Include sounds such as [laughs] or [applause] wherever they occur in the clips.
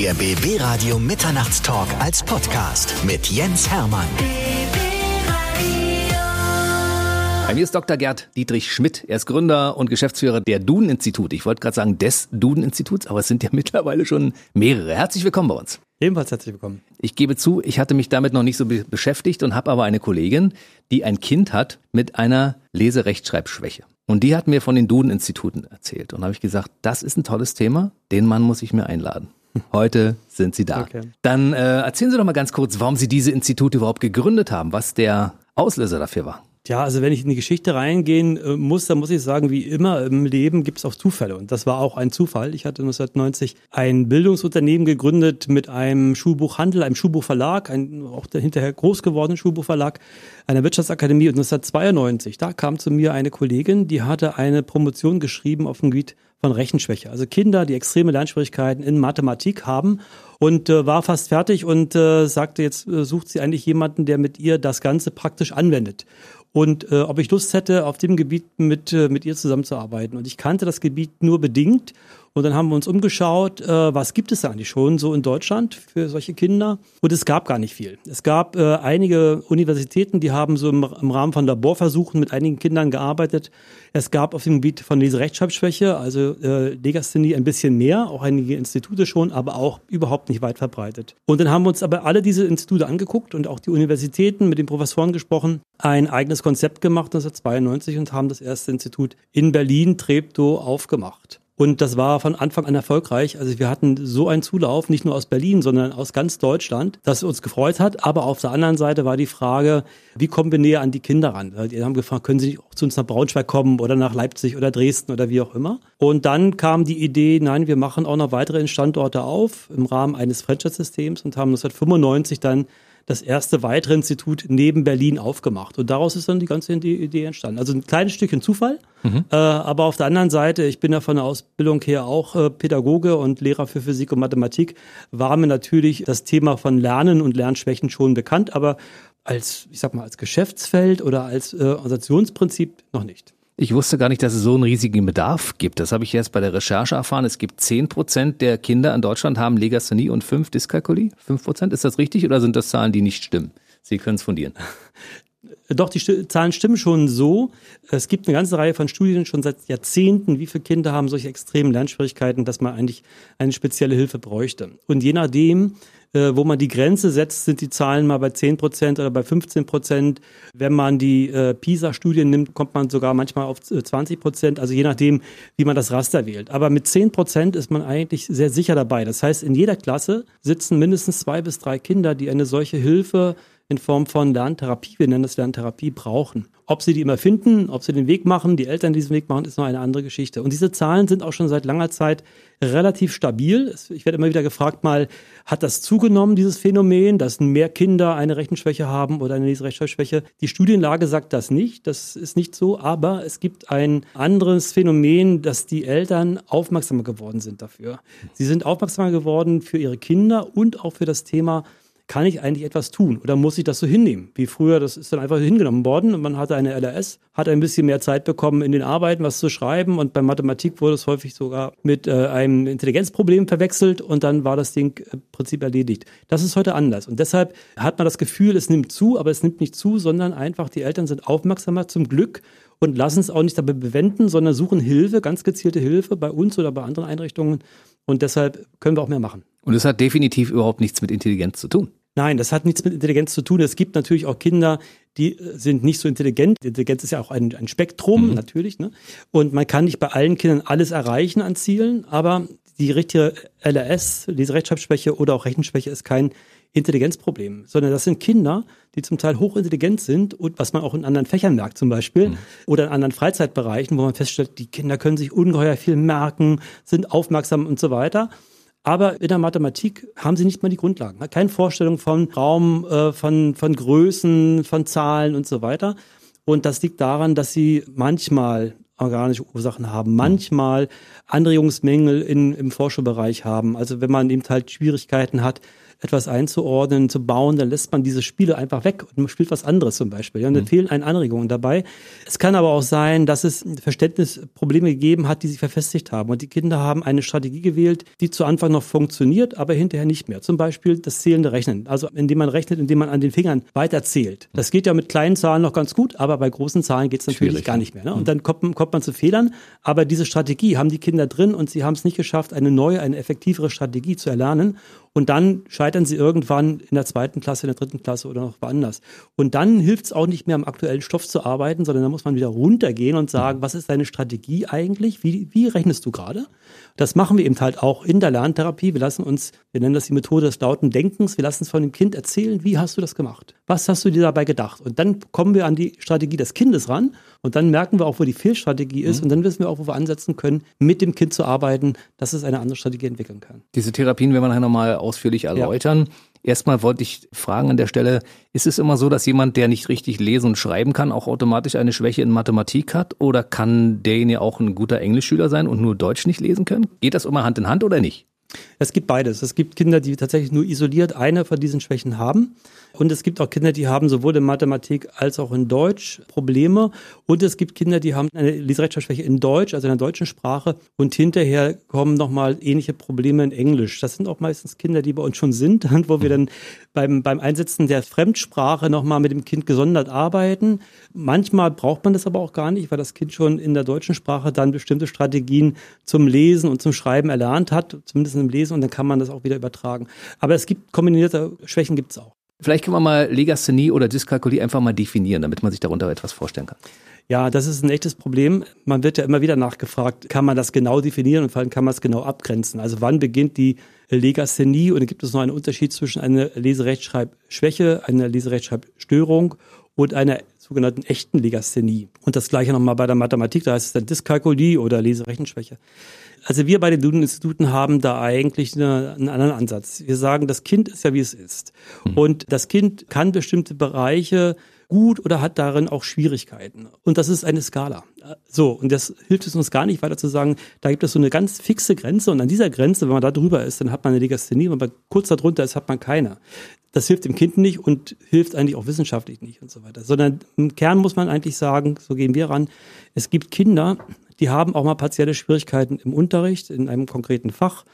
Der BB Radio Mitternachtstalk als Podcast mit Jens Hermann. Bei mir ist Dr. Gerd Dietrich Schmidt. Er ist Gründer und Geschäftsführer der Duden-Institut. Ich wollte gerade sagen des Duden-Instituts, aber es sind ja [laughs] mittlerweile schon mehrere. Herzlich willkommen bei uns. Ebenfalls herzlich willkommen. Ich gebe zu, ich hatte mich damit noch nicht so be beschäftigt und habe aber eine Kollegin, die ein Kind hat mit einer Leserechtschreibschwäche. Und die hat mir von den Duden-Instituten erzählt. Und habe ich gesagt, das ist ein tolles Thema, den Mann muss ich mir einladen. Heute sind Sie da. Okay. Dann äh, erzählen Sie doch mal ganz kurz, warum Sie diese Institute überhaupt gegründet haben, was der Auslöser dafür war. Ja, also wenn ich in die Geschichte reingehen äh, muss, dann muss ich sagen, wie immer im Leben gibt es auch Zufälle. Und das war auch ein Zufall. Ich hatte 1990 ein Bildungsunternehmen gegründet mit einem Schulbuchhandel, einem Schulbuchverlag, ein auch hinterher groß gewordenen Schulbuchverlag, einer Wirtschaftsakademie. Und 1992, da kam zu mir eine Kollegin, die hatte eine Promotion geschrieben auf dem Gebiet von Rechenschwäche. Also Kinder, die extreme Lernschwierigkeiten in Mathematik haben und äh, war fast fertig und äh, sagte, jetzt äh, sucht sie eigentlich jemanden, der mit ihr das Ganze praktisch anwendet und äh, ob ich Lust hätte, auf dem Gebiet mit, äh, mit ihr zusammenzuarbeiten. Und ich kannte das Gebiet nur bedingt. Und dann haben wir uns umgeschaut, äh, was gibt es eigentlich schon so in Deutschland für solche Kinder? Und es gab gar nicht viel. Es gab äh, einige Universitäten, die haben so im, im Rahmen von Laborversuchen mit einigen Kindern gearbeitet. Es gab auf dem Gebiet von Leserechtschreibschwäche, also äh, Legasthenie, ein bisschen mehr, auch einige Institute schon, aber auch überhaupt nicht weit verbreitet. Und dann haben wir uns aber alle diese Institute angeguckt und auch die Universitäten mit den Professoren gesprochen, ein eigenes Konzept gemacht 1992 und haben das erste Institut in Berlin, Treptow, aufgemacht. Und das war von Anfang an erfolgreich. Also wir hatten so einen Zulauf, nicht nur aus Berlin, sondern aus ganz Deutschland, das uns gefreut hat. Aber auf der anderen Seite war die Frage, wie kommen wir näher an die Kinder ran? Die haben gefragt, können sie nicht auch zu uns nach Braunschweig kommen oder nach Leipzig oder Dresden oder wie auch immer? Und dann kam die Idee, nein, wir machen auch noch weitere Standorte auf im Rahmen eines Franchise-Systems und haben 1995 dann das erste weitere Institut neben Berlin aufgemacht. Und daraus ist dann die ganze Idee entstanden. Also ein kleines Stückchen Zufall, mhm. äh, aber auf der anderen Seite, ich bin ja von der Ausbildung her auch äh, Pädagoge und Lehrer für Physik und Mathematik, war mir natürlich das Thema von Lernen und Lernschwächen schon bekannt, aber als, ich sag mal, als Geschäftsfeld oder als äh, Organisationsprinzip noch nicht. Ich wusste gar nicht, dass es so einen riesigen Bedarf gibt. Das habe ich jetzt bei der Recherche erfahren. Es gibt 10 Prozent der Kinder in Deutschland haben Legasthenie und 5 Dyskalkulie. 5 Prozent, ist das richtig oder sind das Zahlen, die nicht stimmen? Sie können es fundieren. Doch, die St Zahlen stimmen schon so. Es gibt eine ganze Reihe von Studien schon seit Jahrzehnten, wie viele Kinder haben solche extremen Lernschwierigkeiten, dass man eigentlich eine spezielle Hilfe bräuchte. Und je nachdem, äh, wo man die Grenze setzt, sind die Zahlen mal bei 10 Prozent oder bei 15 Prozent. Wenn man die äh, PISA-Studien nimmt, kommt man sogar manchmal auf 20 äh, Prozent, also je nachdem, wie man das Raster wählt. Aber mit 10 Prozent ist man eigentlich sehr sicher dabei. Das heißt, in jeder Klasse sitzen mindestens zwei bis drei Kinder, die eine solche Hilfe in Form von Lerntherapie, wir nennen das Lerntherapie, brauchen. Ob sie die immer finden, ob sie den Weg machen, die Eltern diesen Weg machen, ist noch eine andere Geschichte. Und diese Zahlen sind auch schon seit langer Zeit relativ stabil. Ich werde immer wieder gefragt, mal, hat das zugenommen, dieses Phänomen, dass mehr Kinder eine Rechenschwäche haben oder eine Leserechtschreibschwäche? Die Studienlage sagt das nicht. Das ist nicht so. Aber es gibt ein anderes Phänomen, dass die Eltern aufmerksamer geworden sind dafür. Sie sind aufmerksamer geworden für ihre Kinder und auch für das Thema kann ich eigentlich etwas tun oder muss ich das so hinnehmen? Wie früher, das ist dann einfach hingenommen worden und man hatte eine LRS, hat ein bisschen mehr Zeit bekommen, in den Arbeiten was zu schreiben und bei Mathematik wurde es häufig sogar mit äh, einem Intelligenzproblem verwechselt und dann war das Ding im Prinzip erledigt. Das ist heute anders und deshalb hat man das Gefühl, es nimmt zu, aber es nimmt nicht zu, sondern einfach die Eltern sind aufmerksamer zum Glück und lassen es auch nicht dabei bewenden, sondern suchen Hilfe, ganz gezielte Hilfe bei uns oder bei anderen Einrichtungen und deshalb können wir auch mehr machen. Und es hat definitiv überhaupt nichts mit Intelligenz zu tun. Nein, das hat nichts mit Intelligenz zu tun. Es gibt natürlich auch Kinder, die äh, sind nicht so intelligent. Intelligenz ist ja auch ein, ein Spektrum, mhm. natürlich. Ne? Und man kann nicht bei allen Kindern alles erreichen an Zielen, aber die richtige LRS, diese Rechtschreibschwäche oder auch Rechenschwäche ist kein Intelligenzproblem, sondern das sind Kinder, die zum Teil hochintelligent sind und was man auch in anderen Fächern merkt zum Beispiel mhm. oder in anderen Freizeitbereichen, wo man feststellt, die Kinder können sich ungeheuer viel merken, sind aufmerksam und so weiter. Aber in der Mathematik haben sie nicht mal die Grundlagen. Keine Vorstellung von Raum, äh, von, von Größen, von Zahlen und so weiter. Und das liegt daran, dass sie manchmal organische Ursachen haben, manchmal Anregungsmängel in, im Forschungsbereich haben. Also wenn man eben halt Schwierigkeiten hat, etwas einzuordnen, zu bauen, dann lässt man diese Spiele einfach weg und spielt was anderes zum Beispiel. Ja, und dann mhm. fehlen einen Anregungen dabei. Es kann aber auch sein, dass es Verständnisprobleme gegeben hat, die sich verfestigt haben. Und die Kinder haben eine Strategie gewählt, die zu Anfang noch funktioniert, aber hinterher nicht mehr. Zum Beispiel das zählende Rechnen. Also indem man rechnet, indem man an den Fingern weiterzählt. Das geht ja mit kleinen Zahlen noch ganz gut, aber bei großen Zahlen geht es natürlich Schwierig. gar nicht mehr. Ne? Und mhm. dann kommt, kommt man zu Fehlern. Aber diese Strategie haben die Kinder drin und sie haben es nicht geschafft, eine neue, eine effektivere Strategie zu erlernen. Und dann scheitern sie irgendwann in der zweiten Klasse, in der dritten Klasse oder noch woanders. Und dann hilft es auch nicht mehr am aktuellen Stoff zu arbeiten, sondern da muss man wieder runtergehen und sagen, was ist deine Strategie eigentlich? Wie, wie rechnest du gerade? Das machen wir eben halt auch in der Lerntherapie. Wir lassen uns, wir nennen das die Methode des lauten Denkens, wir lassen es von dem Kind erzählen, wie hast du das gemacht? Was hast du dir dabei gedacht? Und dann kommen wir an die Strategie des Kindes ran und dann merken wir auch, wo die Fehlstrategie ist mhm. und dann wissen wir auch, wo wir ansetzen können, mit dem Kind zu arbeiten, dass es eine andere Strategie entwickeln kann. Diese Therapien werden wir nachher nochmal ausführlich erläutern. Ja. Erstmal wollte ich fragen an der Stelle, ist es immer so, dass jemand, der nicht richtig lesen und schreiben kann, auch automatisch eine Schwäche in Mathematik hat? Oder kann derjenige auch ein guter Englischschüler sein und nur Deutsch nicht lesen können? Geht das immer Hand in Hand oder nicht? Es gibt beides. Es gibt Kinder, die tatsächlich nur isoliert eine von diesen Schwächen haben. Und es gibt auch Kinder, die haben sowohl in Mathematik als auch in Deutsch Probleme. Und es gibt Kinder, die haben eine Leserechtschreibschwäche in Deutsch, also in der deutschen Sprache. Und hinterher kommen nochmal ähnliche Probleme in Englisch. Das sind auch meistens Kinder, die bei uns schon sind, [laughs] wo wir dann beim, beim Einsetzen der Fremdsprache nochmal mit dem Kind gesondert arbeiten. Manchmal braucht man das aber auch gar nicht, weil das Kind schon in der deutschen Sprache dann bestimmte Strategien zum Lesen und zum Schreiben erlernt hat, zumindest im Lesen, und dann kann man das auch wieder übertragen. Aber es gibt kombinierte Schwächen gibt es auch. Vielleicht können wir mal Legasthenie oder Dyskalkulie einfach mal definieren, damit man sich darunter etwas vorstellen kann. Ja, das ist ein echtes Problem. Man wird ja immer wieder nachgefragt, kann man das genau definieren und vor allem kann man es genau abgrenzen. Also wann beginnt die Legasthenie und gibt es noch einen Unterschied zwischen einer Leserechtschreibschwäche, einer Leserechtschreibstörung und einer sogenannten echten Legasthenie. Und das gleiche nochmal bei der Mathematik, da heißt es dann Dyskalkulie oder Leserechenschwäche. Also wir bei den Duden-Instituten haben da eigentlich eine, einen anderen Ansatz. Wir sagen, das Kind ist ja wie es ist. Mhm. Und das Kind kann bestimmte Bereiche gut oder hat darin auch Schwierigkeiten. Und das ist eine Skala. So, und das hilft es uns gar nicht weiter zu sagen, da gibt es so eine ganz fixe Grenze und an dieser Grenze, wenn man da drüber ist, dann hat man eine Legasthenie, wenn man kurz darunter ist, hat man keine. Das hilft dem Kind nicht und hilft eigentlich auch wissenschaftlich nicht und so weiter. Sondern im Kern muss man eigentlich sagen, so gehen wir ran, es gibt Kinder, die haben auch mal partielle Schwierigkeiten im Unterricht, in einem konkreten Fach.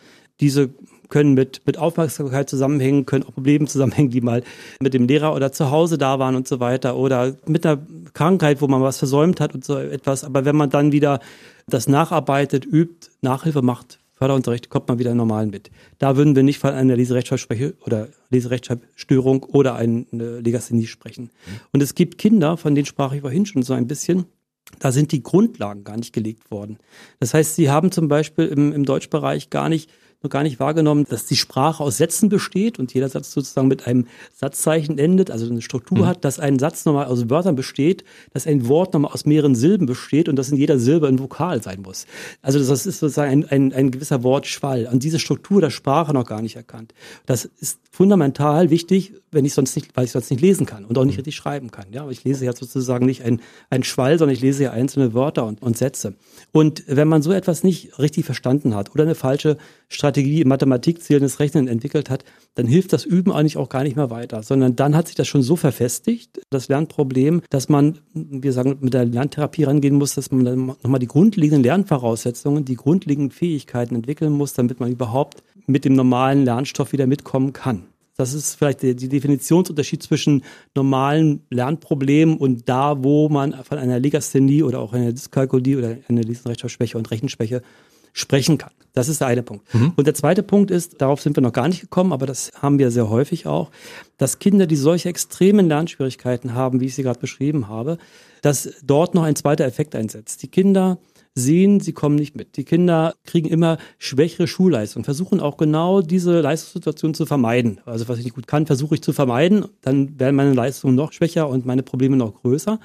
Diese können mit, mit Aufmerksamkeit zusammenhängen, können auch Probleme zusammenhängen, die mal mit dem Lehrer oder zu Hause da waren und so weiter oder mit einer Krankheit, wo man was versäumt hat und so etwas. Aber wenn man dann wieder das nacharbeitet, übt, Nachhilfe macht, Förderunterricht, kommt man wieder normal mit. Da würden wir nicht von einer Leserechtschreibschwäche oder Leserechtschreibstörung oder eine Legasthenie sprechen. Mhm. Und es gibt Kinder, von denen sprach ich vorhin schon so ein bisschen, da sind die Grundlagen gar nicht gelegt worden. Das heißt, sie haben zum Beispiel im, im Deutschbereich gar nicht noch gar nicht wahrgenommen, dass die Sprache aus Sätzen besteht und jeder Satz sozusagen mit einem Satzzeichen endet, also eine Struktur mhm. hat, dass ein Satz nochmal aus Wörtern besteht, dass ein Wort nochmal aus mehreren Silben besteht und dass in jeder Silbe ein Vokal sein muss. Also das ist sozusagen ein, ein, ein gewisser Wortschwall. Und diese Struktur der Sprache noch gar nicht erkannt. Das ist fundamental wichtig, wenn ich sonst nicht, weil ich sonst nicht lesen kann und auch nicht mhm. richtig schreiben kann. Ja, aber ich lese ja sozusagen nicht ein, ein Schwall, sondern ich lese ja einzelne Wörter und, und Sätze. Und wenn man so etwas nicht richtig verstanden hat oder eine falsche Strategie Mathematik zählendes Rechnen entwickelt hat, dann hilft das Üben eigentlich auch gar nicht mehr weiter, sondern dann hat sich das schon so verfestigt, das Lernproblem, dass man, wir sagen, mit der Lerntherapie rangehen muss, dass man dann nochmal die grundlegenden Lernvoraussetzungen, die grundlegenden Fähigkeiten entwickeln muss, damit man überhaupt mit dem normalen Lernstoff wieder mitkommen kann. Das ist vielleicht der, Definitionsunterschied zwischen normalen Lernproblemen und da, wo man von einer Legasthenie oder auch einer Dyskalkulie oder einer Leserechtschreibschwäche und Rechenschwäche sprechen kann. Das ist der eine Punkt. Mhm. Und der zweite Punkt ist, darauf sind wir noch gar nicht gekommen, aber das haben wir sehr häufig auch, dass Kinder, die solche extremen Lernschwierigkeiten haben, wie ich sie gerade beschrieben habe, dass dort noch ein zweiter Effekt einsetzt. Die Kinder sehen, sie kommen nicht mit. Die Kinder kriegen immer schwächere Schulleistung, versuchen auch genau diese Leistungssituation zu vermeiden. Also was ich nicht gut kann, versuche ich zu vermeiden, dann werden meine Leistungen noch schwächer und meine Probleme noch größer.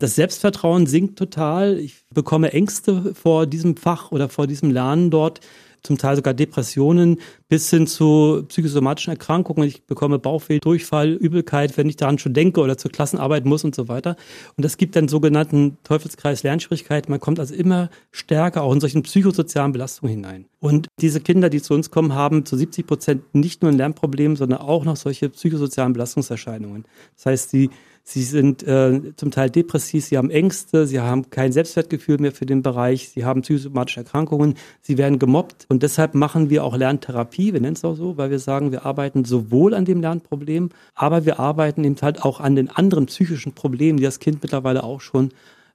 Das Selbstvertrauen sinkt total. Ich bekomme Ängste vor diesem Fach oder vor diesem Lernen dort. zum Teil sogar Depressionen bis hin zu psychosomatischen Erkrankungen. Ich bekomme Bauchweh, Durchfall, Übelkeit, wenn ich daran schon denke oder zur Klassenarbeit muss und so weiter. Und das gibt dann sogenannten Teufelskreis Lernschwierigkeiten. Man kommt also immer stärker auch in solchen psychosozialen Belastungen hinein. Und diese Kinder, die zu uns kommen, haben zu 70 Prozent nicht nur ein Lernproblem, sondern auch noch solche psychosozialen Belastungserscheinungen. Das heißt, sie Sie sind äh, zum Teil depressiv, sie haben Ängste, sie haben kein Selbstwertgefühl mehr für den Bereich, sie haben psychosomatische Erkrankungen, sie werden gemobbt. Und deshalb machen wir auch Lerntherapie, wir nennen es auch so, weil wir sagen, wir arbeiten sowohl an dem Lernproblem, aber wir arbeiten eben halt auch an den anderen psychischen Problemen, die das Kind mittlerweile auch schon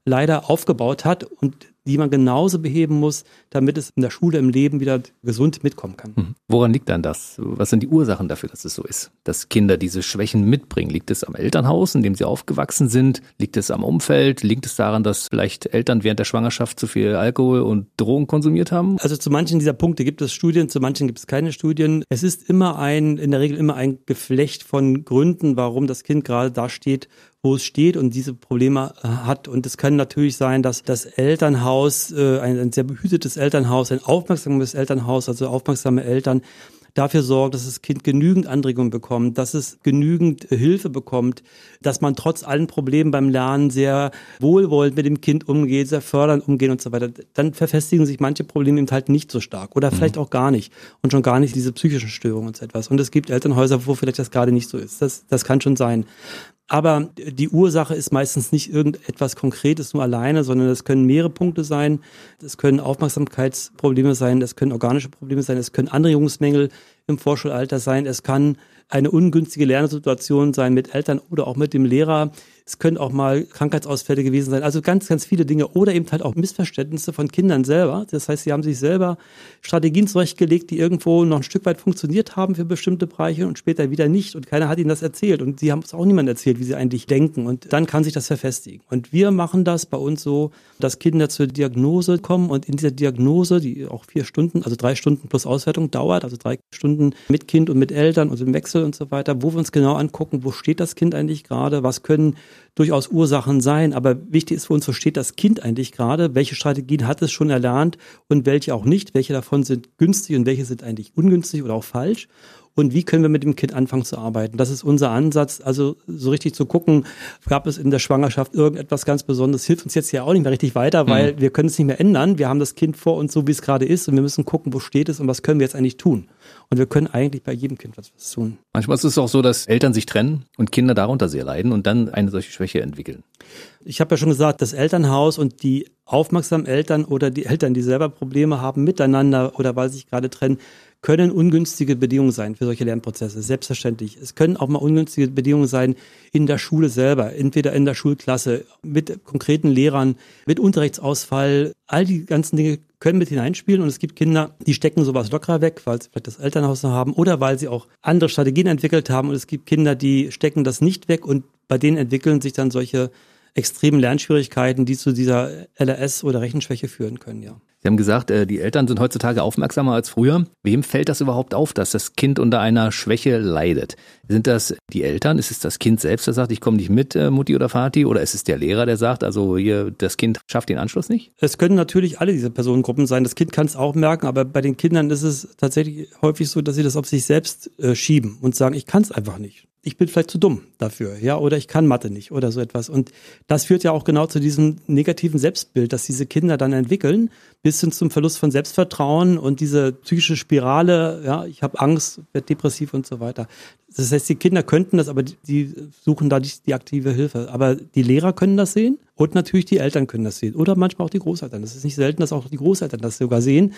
leider aufgebaut hat und die man genauso beheben muss, damit es in der Schule im Leben wieder gesund mitkommen kann. Mhm. Woran liegt dann das? Was sind die Ursachen dafür, dass es so ist? Dass Kinder diese Schwächen mitbringen? Liegt es am Elternhaus, in dem sie aufgewachsen sind? Liegt es am Umfeld? Liegt es daran, dass vielleicht Eltern während der Schwangerschaft zu viel Alkohol und Drogen konsumiert haben? Also zu manchen dieser Punkte gibt es Studien, zu manchen gibt es keine Studien. Es ist immer ein, in der Regel immer ein Geflecht von Gründen, warum das Kind gerade da steht, wo es steht und diese Probleme äh, hat. Und es kann natürlich sein, dass das Elternhaus, äh, ein, ein sehr behütetes Elternhaus, ein aufmerksames Elternhaus, also aufmerksame Eltern, dafür sorgt, dass das Kind genügend Anregungen bekommt, dass es genügend Hilfe bekommt, dass man trotz allen Problemen beim Lernen sehr wohlwollend mit dem Kind umgeht, sehr fördernd umgeht und so weiter. Dann verfestigen sich manche Probleme eben halt nicht so stark oder mhm. vielleicht auch gar nicht und schon gar nicht diese psychischen Störungen und so etwas. Und es gibt Elternhäuser, wo vielleicht das gerade nicht so ist. Das, das kann schon sein. Aber die Ursache ist meistens nicht irgendetwas Konkretes nur alleine, sondern es können mehrere Punkte sein. Es können Aufmerksamkeitsprobleme sein, es können organische Probleme sein, es können Anregungsmängel im Vorschulalter sein, es kann eine ungünstige Lernsituation sein mit Eltern oder auch mit dem Lehrer. Es können auch mal Krankheitsausfälle gewesen sein. Also ganz, ganz viele Dinge. Oder eben halt auch Missverständnisse von Kindern selber. Das heißt, sie haben sich selber Strategien zurechtgelegt, die irgendwo noch ein Stück weit funktioniert haben für bestimmte Bereiche und später wieder nicht. Und keiner hat ihnen das erzählt. Und sie haben es auch niemand erzählt, wie sie eigentlich denken. Und dann kann sich das verfestigen. Und wir machen das bei uns so, dass Kinder zur Diagnose kommen und in dieser Diagnose, die auch vier Stunden, also drei Stunden plus Auswertung dauert, also drei Stunden mit Kind und mit Eltern und im Wechsel und so weiter, wo wir uns genau angucken, wo steht das Kind eigentlich gerade, was können durchaus Ursachen sein. Aber wichtig ist für uns, wo steht das Kind eigentlich gerade, welche Strategien hat es schon erlernt und welche auch nicht, welche davon sind günstig und welche sind eigentlich ungünstig oder auch falsch und wie können wir mit dem Kind anfangen zu arbeiten. Das ist unser Ansatz, also so richtig zu gucken, gab es in der Schwangerschaft irgendetwas ganz Besonderes, hilft uns jetzt ja auch nicht mehr richtig weiter, weil mhm. wir können es nicht mehr ändern. Wir haben das Kind vor uns so, wie es gerade ist und wir müssen gucken, wo steht es und was können wir jetzt eigentlich tun. Und wir können eigentlich bei jedem Kind was, was tun. Manchmal ist es auch so, dass Eltern sich trennen und Kinder darunter sehr leiden und dann eine solche Schwäche entwickeln. Ich habe ja schon gesagt, das Elternhaus und die aufmerksamen Eltern oder die Eltern, die selber Probleme haben miteinander oder weil sie sich gerade trennen, können ungünstige Bedingungen sein für solche Lernprozesse, selbstverständlich. Es können auch mal ungünstige Bedingungen sein in der Schule selber, entweder in der Schulklasse, mit konkreten Lehrern, mit Unterrichtsausfall. All die ganzen Dinge können mit hineinspielen und es gibt Kinder, die stecken sowas lockerer weg, weil sie vielleicht das Elternhaus noch haben oder weil sie auch andere Strategien entwickelt haben und es gibt Kinder, die stecken das nicht weg und bei denen entwickeln sich dann solche extremen Lernschwierigkeiten, die zu dieser LRS oder Rechenschwäche führen können, ja. Sie haben gesagt, äh, die Eltern sind heutzutage aufmerksamer als früher. Wem fällt das überhaupt auf, dass das Kind unter einer Schwäche leidet? Sind das die Eltern? Ist es das Kind selbst, das sagt, ich komme nicht mit, äh, Mutti oder Vati? Oder ist es der Lehrer, der sagt, also hier, das Kind schafft den Anschluss nicht? Es können natürlich alle diese Personengruppen sein. Das Kind kann es auch merken, aber bei den Kindern ist es tatsächlich häufig so, dass sie das auf sich selbst äh, schieben und sagen, ich kann es einfach nicht ich bin vielleicht zu dumm dafür, ja, oder ich kann Mathe nicht oder so etwas. Und das führt ja auch genau zu diesem negativen Selbstbild, das diese Kinder dann entwickeln, bis hin zum Verlust von Selbstvertrauen und diese psychische Spirale, ja, ich habe Angst, werde depressiv und so weiter. Das heißt, die Kinder könnten das, aber die suchen da die, die aktive Hilfe. Aber die Lehrer können das sehen und natürlich die Eltern können das sehen oder manchmal auch die Großeltern. Das ist nicht selten, dass auch die Großeltern das sogar sehen,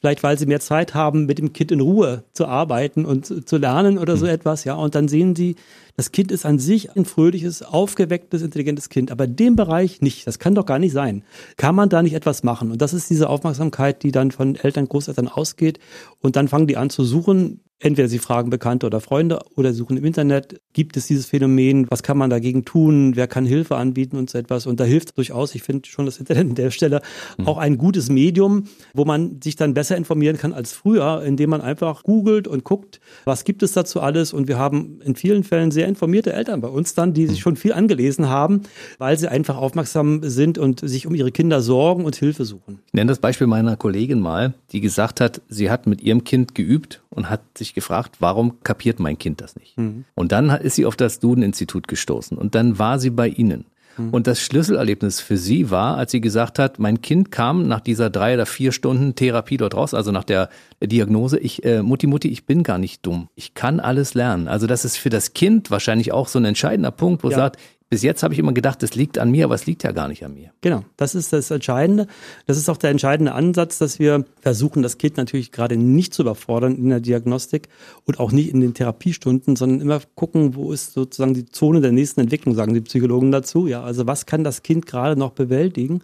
Vielleicht weil sie mehr Zeit haben, mit dem Kind in Ruhe zu arbeiten und zu lernen oder so mhm. etwas, ja. Und dann sehen sie, das Kind ist an sich ein fröhliches, aufgewecktes, intelligentes Kind, aber dem Bereich nicht. Das kann doch gar nicht sein. Kann man da nicht etwas machen? Und das ist diese Aufmerksamkeit, die dann von Eltern, Großeltern ausgeht. Und dann fangen die an zu suchen, Entweder sie fragen Bekannte oder Freunde oder suchen im Internet, gibt es dieses Phänomen, was kann man dagegen tun, wer kann Hilfe anbieten und so etwas. Und da hilft durchaus, ich finde schon das Internet an der Stelle mhm. auch ein gutes Medium, wo man sich dann besser informieren kann als früher, indem man einfach googelt und guckt, was gibt es dazu alles. Und wir haben in vielen Fällen sehr informierte Eltern bei uns dann, die sich mhm. schon viel angelesen haben, weil sie einfach aufmerksam sind und sich um ihre Kinder sorgen und Hilfe suchen. Ich nenne das Beispiel meiner Kollegin mal, die gesagt hat, sie hat mit ihrem Kind geübt und hat sich gefragt, warum kapiert mein Kind das nicht? Mhm. Und dann ist sie auf das Duden-Institut gestoßen und dann war sie bei ihnen. Mhm. Und das Schlüsselerlebnis für sie war, als sie gesagt hat, mein Kind kam nach dieser drei oder vier Stunden Therapie dort raus, also nach der Diagnose, ich, äh, Mutti, Mutti, ich bin gar nicht dumm. Ich kann alles lernen. Also das ist für das Kind wahrscheinlich auch so ein entscheidender Punkt, wo ja. sagt, bis jetzt habe ich immer gedacht, das liegt an mir, aber es liegt ja gar nicht an mir. Genau, das ist das Entscheidende. Das ist auch der entscheidende Ansatz, dass wir versuchen, das Kind natürlich gerade nicht zu überfordern in der Diagnostik und auch nicht in den Therapiestunden, sondern immer gucken, wo ist sozusagen die Zone der nächsten Entwicklung, sagen die Psychologen dazu. Ja, also was kann das Kind gerade noch bewältigen?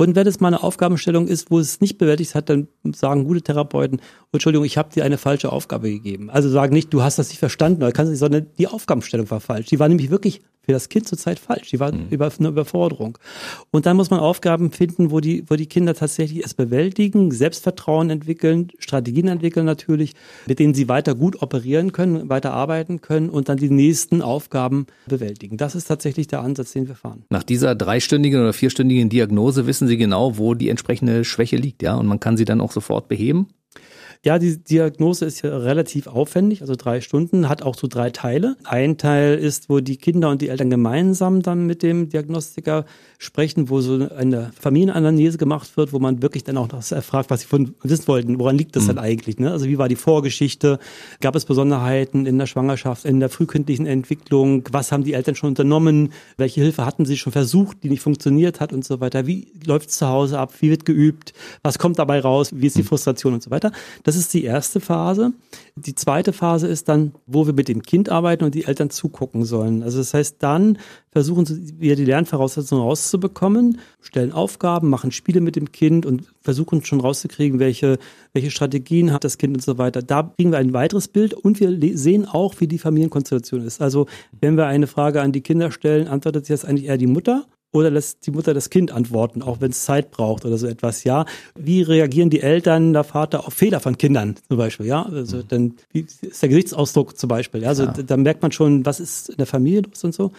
Und wenn es mal eine Aufgabenstellung ist, wo es nicht bewältigt hat, dann sagen gute Therapeuten, Entschuldigung, ich habe dir eine falsche Aufgabe gegeben. Also sagen nicht, du hast das nicht verstanden oder kannst nicht, sondern die Aufgabenstellung war falsch. Die war nämlich wirklich für das Kind zurzeit falsch. Die war mhm. über, eine Überforderung. Und dann muss man Aufgaben finden, wo die, wo die Kinder tatsächlich es bewältigen, Selbstvertrauen entwickeln, Strategien entwickeln natürlich, mit denen sie weiter gut operieren können, weiter arbeiten können und dann die nächsten Aufgaben bewältigen. Das ist tatsächlich der Ansatz, den wir fahren. Nach dieser dreistündigen oder vierstündigen Diagnose wissen Sie genau, wo die entsprechende Schwäche liegt, ja? Und man kann sie dann auch sofort beheben? Ja, die Diagnose ist ja relativ aufwendig, also drei Stunden, hat auch so drei Teile. Ein Teil ist, wo die Kinder und die Eltern gemeinsam dann mit dem Diagnostiker sprechen, wo so eine Familienanalyse gemacht wird, wo man wirklich dann auch das erfragt, was sie von wissen wollten, woran liegt das mhm. denn eigentlich? Ne? Also wie war die Vorgeschichte? Gab es Besonderheiten in der Schwangerschaft, in der frühkindlichen Entwicklung? Was haben die Eltern schon unternommen? Welche Hilfe hatten sie schon versucht, die nicht funktioniert hat und so weiter? Wie läuft es zu Hause ab? Wie wird geübt? Was kommt dabei raus? Wie ist die mhm. Frustration und so weiter? Das ist die erste Phase. Die zweite Phase ist dann, wo wir mit dem Kind arbeiten und die Eltern zugucken sollen. Also das heißt, dann versuchen wir die Lernvoraussetzungen rauszubekommen, stellen Aufgaben, machen Spiele mit dem Kind und versuchen schon rauszukriegen, welche, welche Strategien hat das Kind und so weiter. Da kriegen wir ein weiteres Bild und wir sehen auch, wie die Familienkonstellation ist. Also wenn wir eine Frage an die Kinder stellen, antwortet jetzt eigentlich eher die Mutter oder lässt die Mutter das Kind antworten, auch wenn es Zeit braucht oder so etwas, ja. Wie reagieren die Eltern, der Vater auf Fehler von Kindern zum Beispiel, ja? Also mhm. dann wie ist der Gesichtsausdruck zum Beispiel, ja? Also ja. da merkt man schon, was ist in der Familie los und so.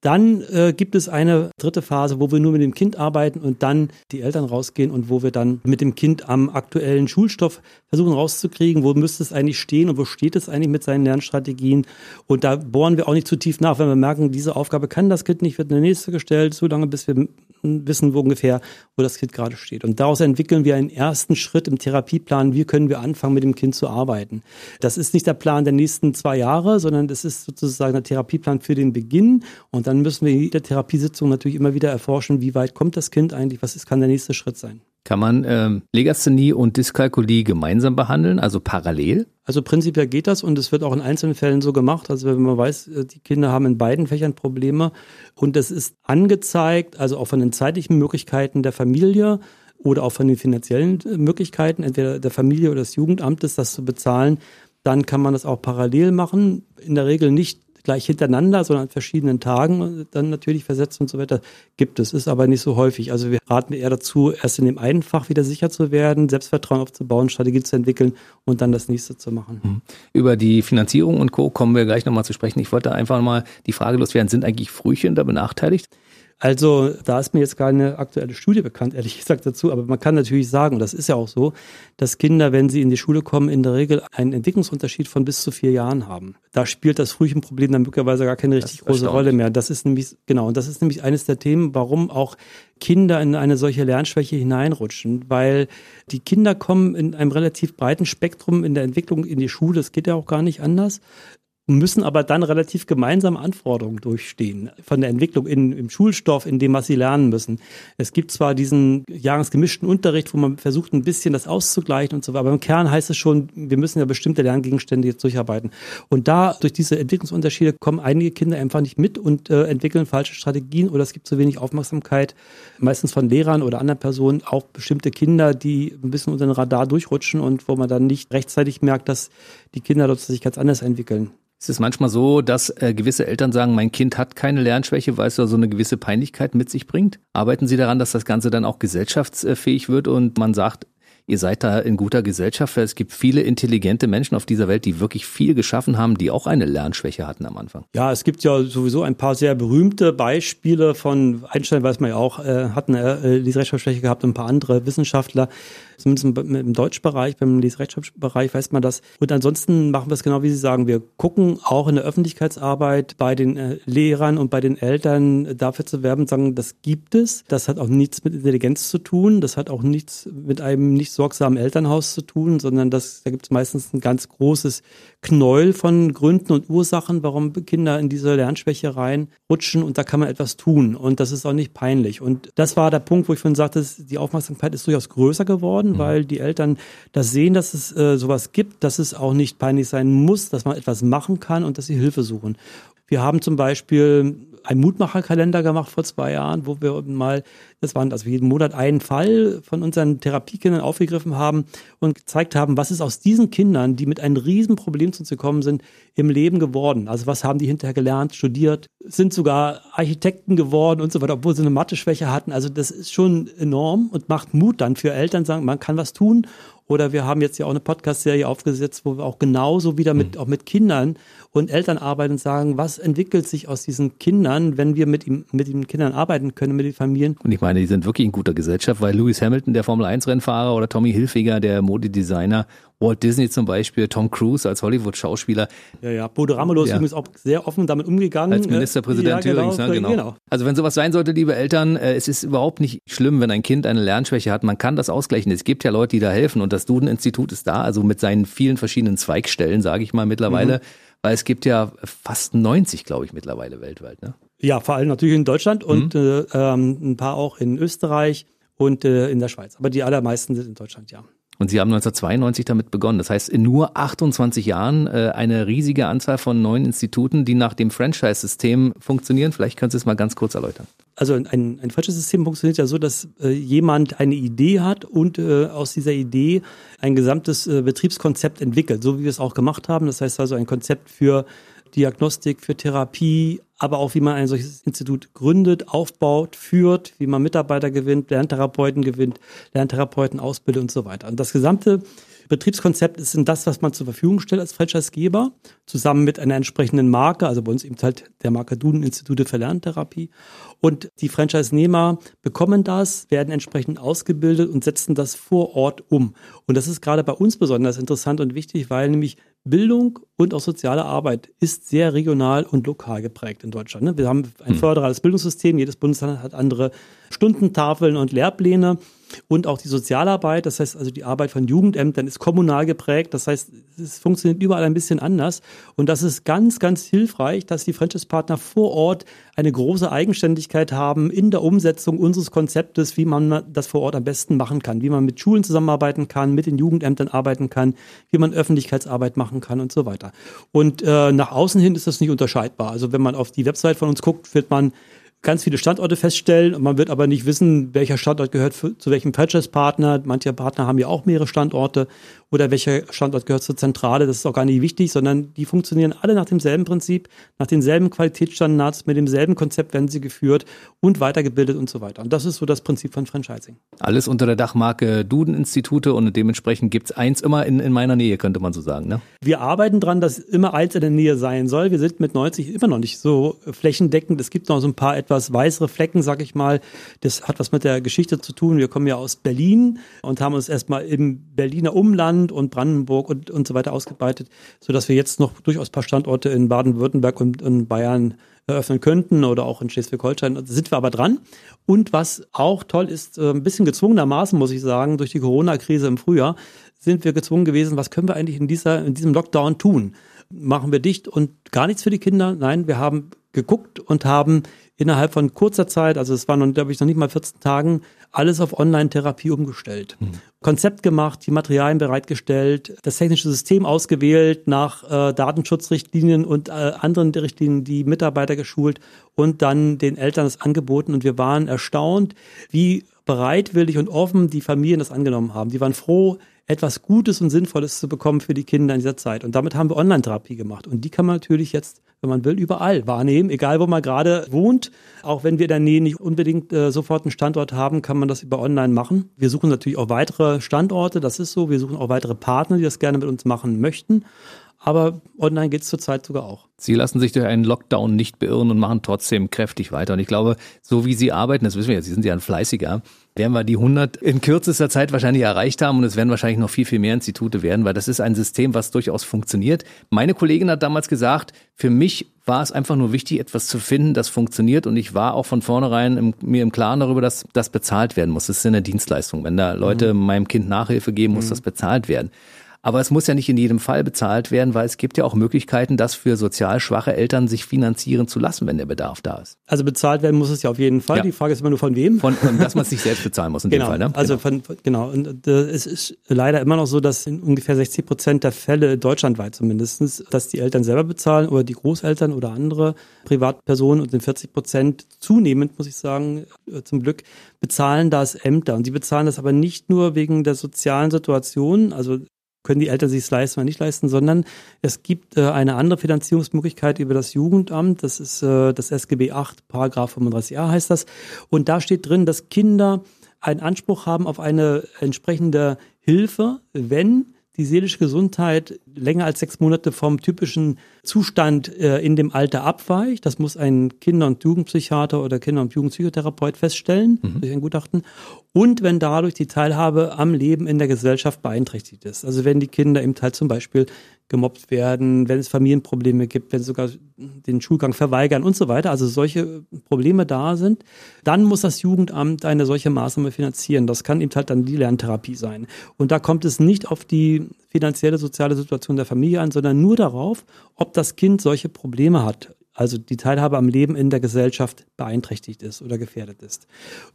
Dann äh, gibt es eine dritte Phase, wo wir nur mit dem Kind arbeiten und dann die Eltern rausgehen und wo wir dann mit dem Kind am aktuellen Schulstoff versuchen rauszukriegen, wo müsste es eigentlich stehen und wo steht es eigentlich mit seinen Lernstrategien. Und da bohren wir auch nicht zu tief nach, wenn wir merken, diese Aufgabe kann das Kind nicht, wird eine nächste gestellt, so lange bis wir wissen wo ungefähr, wo das Kind gerade steht. Und daraus entwickeln wir einen ersten Schritt im Therapieplan, wie können wir anfangen, mit dem Kind zu arbeiten. Das ist nicht der Plan der nächsten zwei Jahre, sondern das ist sozusagen der Therapieplan für den Beginn. Und dann müssen wir in jeder Therapiesitzung natürlich immer wieder erforschen, wie weit kommt das Kind eigentlich, was ist, kann der nächste Schritt sein. Kann man ähm, Legasthenie und Dyskalkulie gemeinsam behandeln, also parallel? Also prinzipiell geht das und es wird auch in einzelnen Fällen so gemacht. Also wenn man weiß, äh, die Kinder haben in beiden Fächern Probleme und es ist angezeigt, also auch von den zeitlichen Möglichkeiten der Familie oder auch von den finanziellen äh, Möglichkeiten, entweder der Familie oder des Jugendamtes, das zu bezahlen, dann kann man das auch parallel machen. In der Regel nicht gleich hintereinander, sondern an verschiedenen Tagen dann natürlich versetzt und so weiter gibt es. Ist aber nicht so häufig. Also wir raten eher dazu, erst in dem einen Fach wieder sicher zu werden, Selbstvertrauen aufzubauen, Strategie zu entwickeln und dann das nächste zu machen. Mhm. Über die Finanzierung und Co. kommen wir gleich nochmal zu sprechen. Ich wollte einfach mal die Frage loswerden, sind eigentlich Frühchen da benachteiligt? Also da ist mir jetzt keine aktuelle Studie bekannt, ehrlich gesagt dazu, aber man kann natürlich sagen, und das ist ja auch so, dass Kinder, wenn sie in die Schule kommen, in der Regel einen Entwicklungsunterschied von bis zu vier Jahren haben. Da spielt das Frühchenproblem dann möglicherweise gar keine richtig große Rolle mehr. Das ist nämlich, genau, und das ist nämlich eines der Themen, warum auch Kinder in eine solche Lernschwäche hineinrutschen, weil die Kinder kommen in einem relativ breiten Spektrum in der Entwicklung in die Schule, das geht ja auch gar nicht anders müssen aber dann relativ gemeinsame Anforderungen durchstehen von der Entwicklung in, im Schulstoff, in dem, was sie lernen müssen. Es gibt zwar diesen jahresgemischten Unterricht, wo man versucht, ein bisschen das auszugleichen und so weiter, aber im Kern heißt es schon, wir müssen ja bestimmte Lerngegenstände jetzt durcharbeiten. Und da, durch diese Entwicklungsunterschiede, kommen einige Kinder einfach nicht mit und äh, entwickeln falsche Strategien oder es gibt zu wenig Aufmerksamkeit, meistens von Lehrern oder anderen Personen, auch bestimmte Kinder, die ein bisschen unter den Radar durchrutschen und wo man dann nicht rechtzeitig merkt, dass die Kinder dort sich ganz anders entwickeln. Ist es manchmal so, dass äh, gewisse Eltern sagen, mein Kind hat keine Lernschwäche, weil es da so eine gewisse Peinlichkeit mit sich bringt? Arbeiten Sie daran, dass das Ganze dann auch gesellschaftsfähig wird und man sagt, ihr seid da in guter Gesellschaft, weil es gibt viele intelligente Menschen auf dieser Welt, die wirklich viel geschaffen haben, die auch eine Lernschwäche hatten am Anfang. Ja, es gibt ja sowieso ein paar sehr berühmte Beispiele von Einstein, weiß man ja auch, äh, hat eine äh, Leserechtschreibschwäche gehabt und ein paar andere Wissenschaftler, zumindest im, Deutschbereich, beim Leserechtschreibbereich weiß man das. Und ansonsten machen wir es genau, wie Sie sagen. Wir gucken auch in der Öffentlichkeitsarbeit bei den äh, Lehrern und bei den Eltern dafür zu werben, sagen, das gibt es. Das hat auch nichts mit Intelligenz zu tun. Das hat auch nichts mit einem nicht sorgsamen Elternhaus zu tun, sondern das, da gibt es meistens ein ganz großes Knäuel von Gründen und Ursachen, warum Kinder in diese Lernschwäche reinrutschen und da kann man etwas tun und das ist auch nicht peinlich. Und das war der Punkt, wo ich vorhin sagte, die Aufmerksamkeit ist durchaus größer geworden, mhm. weil die Eltern das sehen, dass es äh, sowas gibt, dass es auch nicht peinlich sein muss, dass man etwas machen kann und dass sie Hilfe suchen. Wir haben zum Beispiel einen Mutmacherkalender gemacht vor zwei Jahren, wo wir mal, das waren also jeden Monat einen Fall von unseren Therapiekindern aufgegriffen haben und gezeigt haben, was ist aus diesen Kindern, die mit einem riesen Problem zu uns gekommen sind, im Leben geworden. Also was haben die hinterher gelernt, studiert, sind sogar Architekten geworden und so weiter, obwohl sie eine Mathe-Schwäche hatten. Also das ist schon enorm und macht Mut dann für Eltern, sagen, man kann was tun. Oder wir haben jetzt ja auch eine Podcast-Serie aufgesetzt, wo wir auch genauso wieder mit, mhm. auch mit Kindern und Eltern arbeiten und sagen, was entwickelt sich aus diesen Kindern, wenn wir mit, ihm, mit den Kindern arbeiten können, mit den Familien. Und ich meine, die sind wirklich in guter Gesellschaft, weil Lewis Hamilton, der Formel-1-Rennfahrer oder Tommy Hilfiger, der Modedesigner, Walt Disney zum Beispiel, Tom Cruise als Hollywood-Schauspieler. Ja, ja, Bodo Ramelow ist übrigens auch sehr offen damit umgegangen. Als Ministerpräsident ja, genau, Thürings, ne? genau. genau. Also wenn sowas sein sollte, liebe Eltern, äh, es ist überhaupt nicht schlimm, wenn ein Kind eine Lernschwäche hat. Man kann das ausgleichen. Es gibt ja Leute, die da helfen und das Duden-Institut ist da, also mit seinen vielen verschiedenen Zweigstellen, sage ich mal mittlerweile. Mhm weil es gibt ja fast 90, glaube ich, mittlerweile weltweit. Ne? Ja, vor allem natürlich in Deutschland und mhm. äh, ähm, ein paar auch in Österreich und äh, in der Schweiz. Aber die allermeisten sind in Deutschland, ja. Und Sie haben 1992 damit begonnen. Das heißt, in nur 28 Jahren äh, eine riesige Anzahl von neuen Instituten, die nach dem Franchise-System funktionieren. Vielleicht können Sie es mal ganz kurz erläutern. Also ein, ein Franchise-System funktioniert ja so, dass äh, jemand eine Idee hat und äh, aus dieser Idee ein gesamtes äh, Betriebskonzept entwickelt, so wie wir es auch gemacht haben. Das heißt also ein Konzept für Diagnostik, für Therapie, aber auch wie man ein solches Institut gründet, aufbaut, führt, wie man Mitarbeiter gewinnt, Lerntherapeuten gewinnt, Lerntherapeuten ausbildet und so weiter. Und das gesamte Betriebskonzept ist das, was man zur Verfügung stellt als Franchisegeber, zusammen mit einer entsprechenden Marke, also bei uns eben halt der Marke Duden Institute für Lerntherapie. Und die Franchise-Nehmer bekommen das, werden entsprechend ausgebildet und setzen das vor Ort um. Und das ist gerade bei uns besonders interessant und wichtig, weil nämlich Bildung und auch soziale Arbeit ist sehr regional und lokal geprägt in Deutschland. Ne? Wir haben ein hm. föderales Bildungssystem, jedes Bundesland hat andere Stundentafeln und Lehrpläne und auch die Sozialarbeit, das heißt also die Arbeit von Jugendämtern ist kommunal geprägt, das heißt es funktioniert überall ein bisschen anders und das ist ganz, ganz hilfreich, dass die Franchise-Partner vor Ort eine große Eigenständigkeit haben in der Umsetzung unseres Konzeptes, wie man das vor Ort am besten machen kann, wie man mit Schulen zusammenarbeiten kann, mit den Jugendämtern arbeiten kann, wie man Öffentlichkeitsarbeit machen kann und so weiter. Und äh, nach außen hin ist das nicht unterscheidbar. Also wenn man auf die Website von uns guckt, wird man ganz viele Standorte feststellen und man wird aber nicht wissen, welcher Standort gehört für, zu welchem Franchise-Partner. Manche Partner haben ja auch mehrere Standorte oder welcher Standort gehört zur Zentrale. Das ist auch gar nicht wichtig, sondern die funktionieren alle nach demselben Prinzip, nach denselben Qualitätsstandards, mit demselben Konzept werden sie geführt und weitergebildet und so weiter. Und das ist so das Prinzip von Franchising. Alles unter der Dachmarke Duden-Institute und dementsprechend gibt's eins immer in, in meiner Nähe, könnte man so sagen. Ne? Wir arbeiten dran, dass immer eins in der Nähe sein soll. Wir sind mit 90 immer noch nicht so flächendeckend. Es gibt noch so ein paar etwas weißere Flecken, sag ich mal. Das hat was mit der Geschichte zu tun. Wir kommen ja aus Berlin und haben uns erstmal im Berliner Umland und Brandenburg und, und so weiter ausgebreitet, sodass wir jetzt noch durchaus ein paar Standorte in Baden-Württemberg und in Bayern eröffnen könnten oder auch in Schleswig-Holstein. Sind wir aber dran. Und was auch toll ist, äh, ein bisschen gezwungenermaßen, muss ich sagen, durch die Corona-Krise im Frühjahr, sind wir gezwungen gewesen, was können wir eigentlich in, dieser, in diesem Lockdown tun? machen wir dicht und gar nichts für die Kinder. Nein, wir haben geguckt und haben innerhalb von kurzer Zeit, also es waren, glaube ich, noch nicht mal 14 Tagen, alles auf Online-Therapie umgestellt. Mhm. Konzept gemacht, die Materialien bereitgestellt, das technische System ausgewählt, nach äh, Datenschutzrichtlinien und äh, anderen Richtlinien die Mitarbeiter geschult und dann den Eltern das angeboten. Und wir waren erstaunt, wie bereitwillig und offen die Familien das angenommen haben. Die waren froh, etwas Gutes und Sinnvolles zu bekommen für die Kinder in dieser Zeit. Und damit haben wir Online-Therapie gemacht. Und die kann man natürlich jetzt, wenn man will, überall wahrnehmen, egal wo man gerade wohnt. Auch wenn wir in der Nähe nicht unbedingt äh, sofort einen Standort haben, kann man das über Online machen. Wir suchen natürlich auch weitere Standorte, das ist so. Wir suchen auch weitere Partner, die das gerne mit uns machen möchten aber online geht es zurzeit sogar auch. Sie lassen sich durch einen Lockdown nicht beirren und machen trotzdem kräftig weiter. Und ich glaube, so wie Sie arbeiten, das wissen wir ja, Sie sind ja ein Fleißiger, werden wir die 100 in kürzester Zeit wahrscheinlich erreicht haben und es werden wahrscheinlich noch viel, viel mehr Institute werden, weil das ist ein System, was durchaus funktioniert. Meine Kollegin hat damals gesagt, für mich war es einfach nur wichtig, etwas zu finden, das funktioniert und ich war auch von vornherein im, mir im Klaren darüber, dass das bezahlt werden muss. Das ist eine Dienstleistung. Wenn da Leute mhm. meinem Kind Nachhilfe geben, muss mhm. das bezahlt werden. Aber es muss ja nicht in jedem Fall bezahlt werden, weil es gibt ja auch Möglichkeiten, das für sozial schwache Eltern sich finanzieren zu lassen, wenn der Bedarf da ist. Also bezahlt werden muss es ja auf jeden Fall. Ja. Die Frage ist immer nur von wem. Von, von dass man es sich selbst bezahlen muss in genau. dem Fall. Ne? Also genau. von, genau. Und äh, es ist leider immer noch so, dass in ungefähr 60 Prozent der Fälle deutschlandweit zumindestens, dass die Eltern selber bezahlen oder die Großeltern oder andere Privatpersonen und in 40 Prozent zunehmend, muss ich sagen, äh, zum Glück, bezahlen das Ämter. Und die bezahlen das aber nicht nur wegen der sozialen Situation, also können die Eltern sich es leisten oder nicht leisten, sondern es gibt äh, eine andere Finanzierungsmöglichkeit über das Jugendamt. Das ist äh, das SGB 8, Paragraph 35a heißt das. Und da steht drin, dass Kinder einen Anspruch haben auf eine entsprechende Hilfe, wenn die seelische Gesundheit länger als sechs Monate vom typischen Zustand äh, in dem Alter abweicht. Das muss ein Kinder- und Jugendpsychiater oder Kinder- und Jugendpsychotherapeut feststellen mhm. durch ein Gutachten. Und wenn dadurch die Teilhabe am Leben in der Gesellschaft beeinträchtigt ist. Also wenn die Kinder eben halt zum Beispiel gemobbt werden, wenn es Familienprobleme gibt, wenn sie sogar den Schulgang verweigern und so weiter, also solche Probleme da sind, dann muss das Jugendamt eine solche Maßnahme finanzieren. Das kann eben halt dann die Lerntherapie sein. Und da kommt es nicht auf die finanzielle, soziale Situation der Familie an, sondern nur darauf, ob das Kind solche Probleme hat also die Teilhabe am Leben in der Gesellschaft beeinträchtigt ist oder gefährdet ist.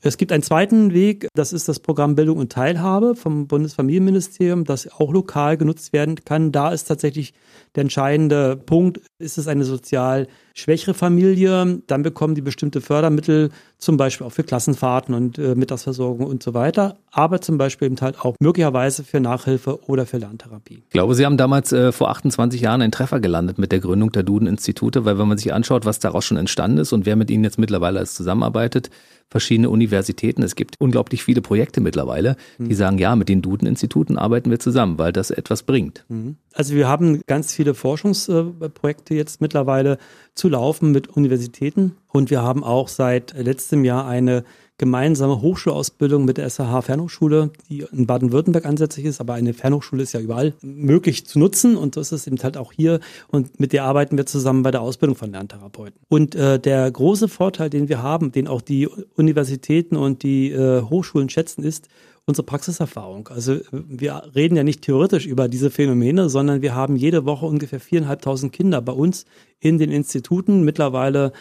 Es gibt einen zweiten Weg, das ist das Programm Bildung und Teilhabe vom Bundesfamilienministerium, das auch lokal genutzt werden kann. Da ist tatsächlich der entscheidende Punkt, ist es eine sozial schwächere Familie, dann bekommen die bestimmte Fördermittel, zum Beispiel auch für Klassenfahrten und äh, Mittagsversorgung und so weiter, aber zum Beispiel eben halt auch möglicherweise für Nachhilfe oder für Lerntherapie. Ich glaube, Sie haben damals äh, vor 28 Jahren einen Treffer gelandet mit der Gründung der Duden-Institute, weil wenn man sich anschaut, was daraus schon entstanden ist und wer mit Ihnen jetzt mittlerweile als zusammenarbeitet, verschiedene Universitäten. Es gibt unglaublich viele Projekte mittlerweile, die mhm. sagen, ja, mit den Duden-Instituten arbeiten wir zusammen, weil das etwas bringt. Mhm. Also wir haben ganz viele Forschungsprojekte jetzt mittlerweile zu laufen mit Universitäten und wir haben auch seit letztem Jahr eine gemeinsame Hochschulausbildung mit der SAH Fernhochschule, die in Baden-Württemberg ansässig ist, aber eine Fernhochschule ist ja überall möglich zu nutzen und das ist eben halt auch hier und mit der arbeiten wir zusammen bei der Ausbildung von Lerntherapeuten. Und äh, der große Vorteil, den wir haben, den auch die Universitäten und die äh, Hochschulen schätzen, ist, unsere Praxiserfahrung. Also wir reden ja nicht theoretisch über diese Phänomene, sondern wir haben jede Woche ungefähr viereinhalbtausend Kinder bei uns in den Instituten. Mittlerweile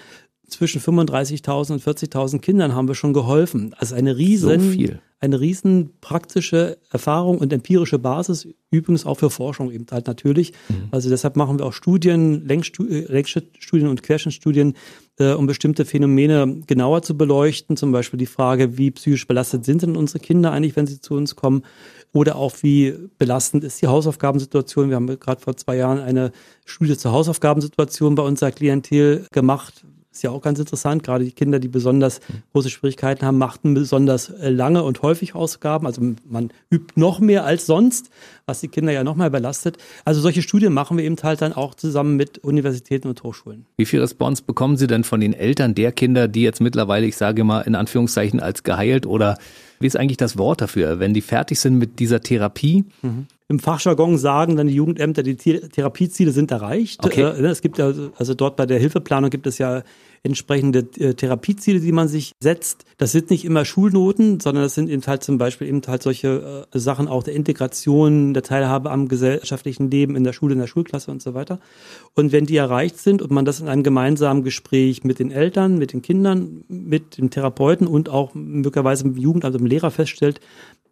zwischen 35.000 und 40.000 Kindern haben wir schon geholfen. Also eine riesen, so eine riesen praktische Erfahrung und empirische Basis, übrigens auch für Forschung eben halt natürlich. Mhm. Also deshalb machen wir auch Studien, Längsstudien und Querschnittstudien, äh, um bestimmte Phänomene genauer zu beleuchten. Zum Beispiel die Frage, wie psychisch belastet sind denn unsere Kinder eigentlich, wenn sie zu uns kommen? Oder auch wie belastend ist die Hausaufgabensituation. Wir haben gerade vor zwei Jahren eine Studie zur Hausaufgabensituation bei unserer Klientel gemacht, ist ja auch ganz interessant. Gerade die Kinder, die besonders große Schwierigkeiten haben, machten besonders äh, lange und häufig Ausgaben. Also man übt noch mehr als sonst, was die Kinder ja noch mal belastet. Also solche Studien machen wir eben halt dann auch zusammen mit Universitäten und Hochschulen. Wie viel Response bekommen Sie denn von den Eltern der Kinder, die jetzt mittlerweile, ich sage mal in Anführungszeichen, als geheilt oder wie ist eigentlich das Wort dafür, wenn die fertig sind mit dieser Therapie? Mhm im Fachjargon sagen dann die Jugendämter, die Therapieziele sind erreicht. Okay. Äh, ne, es gibt ja, also dort bei der Hilfeplanung gibt es ja entsprechende äh, Therapieziele, die man sich setzt. Das sind nicht immer Schulnoten, sondern das sind eben halt zum Beispiel eben halt solche äh, Sachen auch der Integration, der Teilhabe am gesellschaftlichen Leben in der Schule, in der Schulklasse und so weiter. Und wenn die erreicht sind und man das in einem gemeinsamen Gespräch mit den Eltern, mit den Kindern, mit den Therapeuten und auch möglicherweise mit dem Jugendamt, also dem Lehrer feststellt,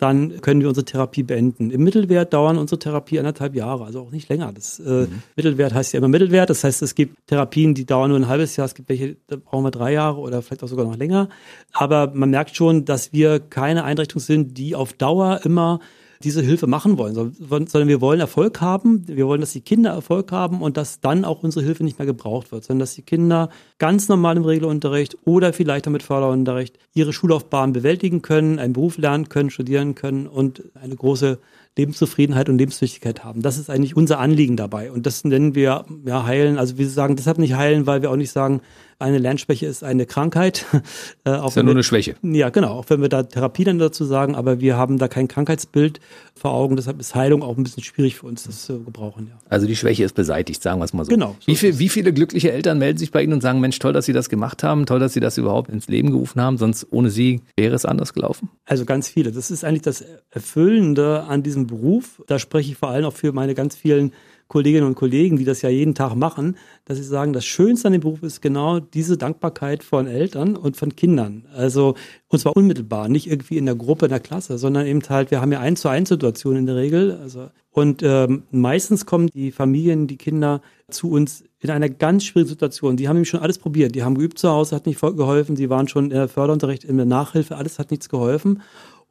dann können wir unsere Therapie beenden. Im Mittelwert dauern unsere Therapie anderthalb Jahre, also auch nicht länger. Das äh, mhm. Mittelwert heißt ja immer Mittelwert. Das heißt, es gibt Therapien, die dauern nur ein halbes Jahr, es gibt welche, da brauchen wir drei Jahre oder vielleicht auch sogar noch länger. Aber man merkt schon, dass wir keine Einrichtung sind, die auf Dauer immer diese Hilfe machen wollen, sondern wir wollen Erfolg haben. Wir wollen, dass die Kinder Erfolg haben und dass dann auch unsere Hilfe nicht mehr gebraucht wird, sondern dass die Kinder ganz normal im Regelunterricht oder vielleicht damit Förderunterricht ihre Schullaufbahn bewältigen können, einen Beruf lernen können, studieren können und eine große Lebenszufriedenheit und Lebenswichtigkeit haben. Das ist eigentlich unser Anliegen dabei. Und das nennen wir ja heilen. Also wir sagen deshalb nicht heilen, weil wir auch nicht sagen, eine Lernschwäche ist eine Krankheit. [laughs] äh, auch ist ja nur eine Schwäche. Ja, genau. Auch wenn wir da Therapie dann dazu sagen, aber wir haben da kein Krankheitsbild vor Augen. Deshalb ist Heilung auch ein bisschen schwierig für uns, das zu gebrauchen. Ja. Also die Schwäche ist beseitigt, sagen wir es mal so. Genau. So wie, viel, wie viele glückliche Eltern melden sich bei Ihnen und sagen, Mensch, toll, dass Sie das gemacht haben, toll, dass Sie das überhaupt ins Leben gerufen haben, sonst ohne Sie wäre es anders gelaufen? Also ganz viele. Das ist eigentlich das Erfüllende an diesem Beruf. Da spreche ich vor allem auch für meine ganz vielen Kolleginnen und Kollegen, die das ja jeden Tag machen, dass sie sagen, das Schönste an dem Beruf ist genau diese Dankbarkeit von Eltern und von Kindern. Also, und zwar unmittelbar, nicht irgendwie in der Gruppe, in der Klasse, sondern eben halt, wir haben ja eins zu eins Situationen in der Regel. Also, und ähm, meistens kommen die Familien, die Kinder zu uns in einer ganz schwierigen Situation. Die haben nämlich schon alles probiert. Die haben geübt zu Hause, hat nicht geholfen. Sie waren schon im Förderunterricht, in der Nachhilfe, alles hat nichts geholfen.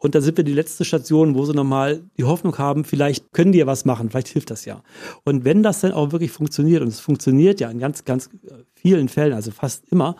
Und da sind wir die letzte Station, wo sie nochmal die Hoffnung haben, vielleicht können die ja was machen, vielleicht hilft das ja. Und wenn das dann auch wirklich funktioniert, und es funktioniert ja in ganz, ganz vielen Fällen, also fast immer,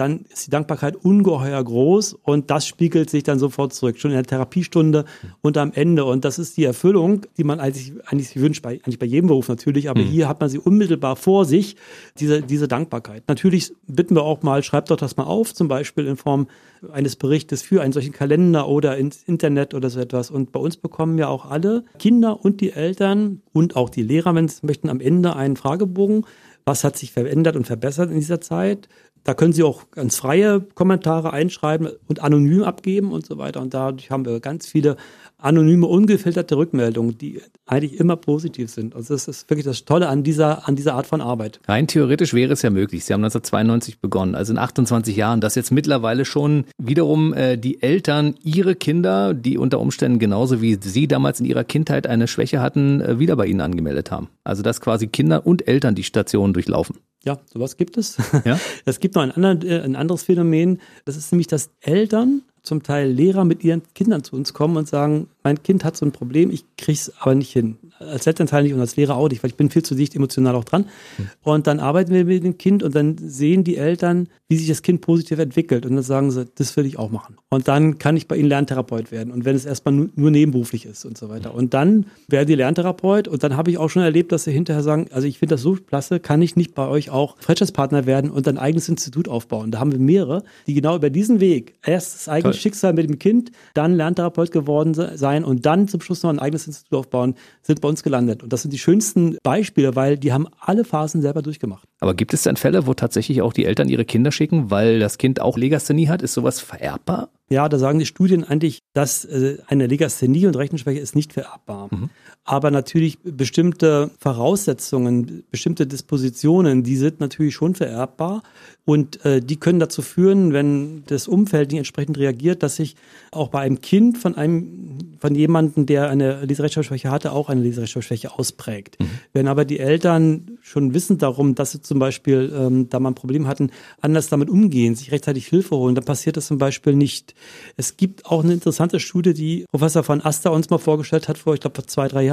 dann ist die Dankbarkeit ungeheuer groß und das spiegelt sich dann sofort zurück, schon in der Therapiestunde und am Ende. Und das ist die Erfüllung, die man eigentlich, eigentlich wünscht, bei, eigentlich bei jedem Beruf natürlich, aber mhm. hier hat man sie unmittelbar vor sich, diese, diese Dankbarkeit. Natürlich bitten wir auch mal, schreibt doch das mal auf, zum Beispiel in Form eines Berichtes für einen solchen Kalender oder ins Internet oder so etwas. Und bei uns bekommen ja auch alle Kinder und die Eltern und auch die Lehrer, wenn sie möchten, am Ende einen Fragebogen. Was hat sich verändert und verbessert in dieser Zeit? Da können Sie auch ganz freie Kommentare einschreiben und anonym abgeben und so weiter. Und dadurch haben wir ganz viele anonyme, ungefilterte Rückmeldungen, die eigentlich immer positiv sind. Also das ist wirklich das Tolle an dieser, an dieser Art von Arbeit. Rein theoretisch wäre es ja möglich. Sie haben 1992 begonnen, also in 28 Jahren, dass jetzt mittlerweile schon wiederum äh, die Eltern ihre Kinder, die unter Umständen genauso wie Sie damals in ihrer Kindheit eine Schwäche hatten, äh, wieder bei Ihnen angemeldet haben. Also dass quasi Kinder und Eltern die Stationen durchlaufen. Ja, sowas gibt es. Ja? [laughs] Es gibt noch ein, anderen, äh, ein anderes Phänomen. Das ist nämlich, dass Eltern zum Teil Lehrer mit ihren Kindern zu uns kommen und sagen, mein Kind hat so ein Problem, ich krieg's aber nicht hin. Als Elternteil nicht und als Lehrer auch nicht, weil ich bin viel zu dicht emotional auch dran. Mhm. Und dann arbeiten wir mit dem Kind und dann sehen die Eltern, wie sich das Kind positiv entwickelt. Und dann sagen sie, das will ich auch machen. Und dann kann ich bei ihnen Lerntherapeut werden. Und wenn es erstmal nur, nur nebenberuflich ist und so weiter. Und dann werden die Lerntherapeut und dann habe ich auch schon erlebt, dass sie hinterher sagen, also ich finde das so klasse, kann ich nicht bei euch auch Franchise-Partner werden und ein eigenes Institut aufbauen. Da haben wir mehrere, die genau über diesen Weg erst das eigene Toll. Schicksal mit dem Kind, dann Lerntherapeut geworden sein und dann zum Schluss noch ein eigenes Institut aufbauen, sind bei uns gelandet. Und das sind die schönsten Beispiele, weil die haben alle Phasen selber durchgemacht. Aber gibt es denn Fälle, wo tatsächlich auch die Eltern ihre Kinder schicken, weil das Kind auch Legasthenie hat? Ist sowas vererbbar? Ja, da sagen die Studien eigentlich, dass äh, eine Legasthenie und Rechenschwäche ist nicht vererbbar. Mhm. Aber natürlich bestimmte Voraussetzungen, bestimmte Dispositionen, die sind natürlich schon vererbbar. Und äh, die können dazu führen, wenn das Umfeld nicht entsprechend reagiert, dass sich auch bei einem Kind von einem, von jemandem, der eine Leserechtschreibschwäche hatte, auch eine Leserechtschreibschwäche ausprägt. Mhm. Wenn aber die Eltern schon wissen darum, dass sie zum Beispiel, ähm, da man ein Problem hatten, anders damit umgehen, sich rechtzeitig Hilfe holen, dann passiert das zum Beispiel nicht. Es gibt auch eine interessante Studie, die Professor von Aster uns mal vorgestellt hat, vor, ich glaube, vor zwei, drei Jahren,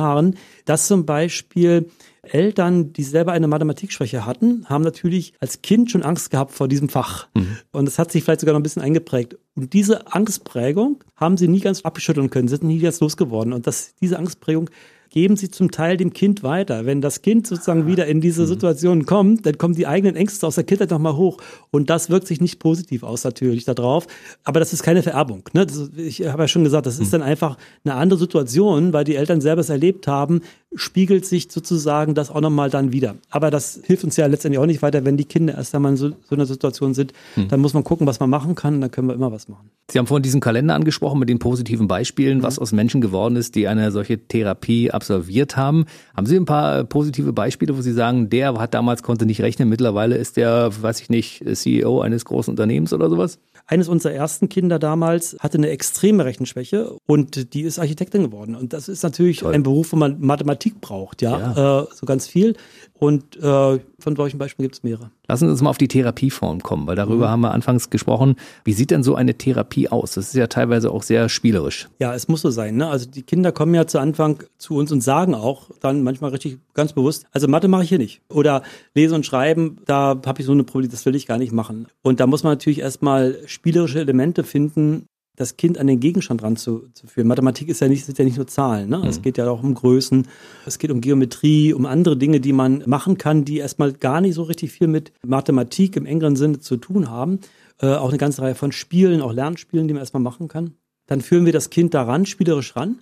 dass zum Beispiel Eltern, die selber eine Mathematikschwäche hatten, haben natürlich als Kind schon Angst gehabt vor diesem Fach. Mhm. Und das hat sich vielleicht sogar noch ein bisschen eingeprägt. Und diese Angstprägung haben sie nie ganz abgeschütteln können, sind nie ganz losgeworden. Und das, diese Angstprägung geben sie zum Teil dem Kind weiter. Wenn das Kind sozusagen wieder in diese mhm. Situation kommt, dann kommen die eigenen Ängste aus der Kindheit nochmal hoch. Und das wirkt sich nicht positiv aus natürlich darauf. Aber das ist keine Vererbung. Ne? Das, ich habe ja schon gesagt, das ist mhm. dann einfach eine andere Situation, weil die Eltern selber es erlebt haben, spiegelt sich sozusagen das auch nochmal dann wieder. Aber das hilft uns ja letztendlich auch nicht weiter, wenn die Kinder erst einmal in so, so einer Situation sind. Hm. Dann muss man gucken, was man machen kann, dann können wir immer was machen. Sie haben vorhin diesen Kalender angesprochen mit den positiven Beispielen, mhm. was aus Menschen geworden ist, die eine solche Therapie absolviert haben. Haben Sie ein paar positive Beispiele, wo Sie sagen, der hat damals konnte nicht rechnen, mittlerweile ist der, weiß ich nicht, CEO eines großen Unternehmens oder sowas? Eines unserer ersten Kinder damals hatte eine extreme Rechenschwäche und die ist Architektin geworden. Und das ist natürlich Toll. ein Beruf, wo man Mathematik braucht, ja, ja. Äh, so ganz viel. Und äh, von solchen Beispielen gibt es mehrere. Lassen Sie uns mal auf die Therapieform kommen, weil darüber mhm. haben wir anfangs gesprochen. Wie sieht denn so eine Therapie aus? Das ist ja teilweise auch sehr spielerisch. Ja, es muss so sein. Ne? Also die Kinder kommen ja zu Anfang zu uns und sagen auch dann manchmal richtig ganz bewusst, also Mathe mache ich hier nicht. Oder Lesen und Schreiben, da habe ich so eine Problematik, das will ich gar nicht machen. Und da muss man natürlich erstmal spielerische Elemente finden, das Kind an den Gegenstand ranzuführen. Mathematik ist ja nicht, sind ja nicht nur Zahlen. Ne? Mhm. Es geht ja auch um Größen, es geht um Geometrie, um andere Dinge, die man machen kann, die erstmal gar nicht so richtig viel mit Mathematik im engeren Sinne zu tun haben. Äh, auch eine ganze Reihe von Spielen, auch Lernspielen, die man erstmal machen kann. Dann führen wir das Kind daran, spielerisch ran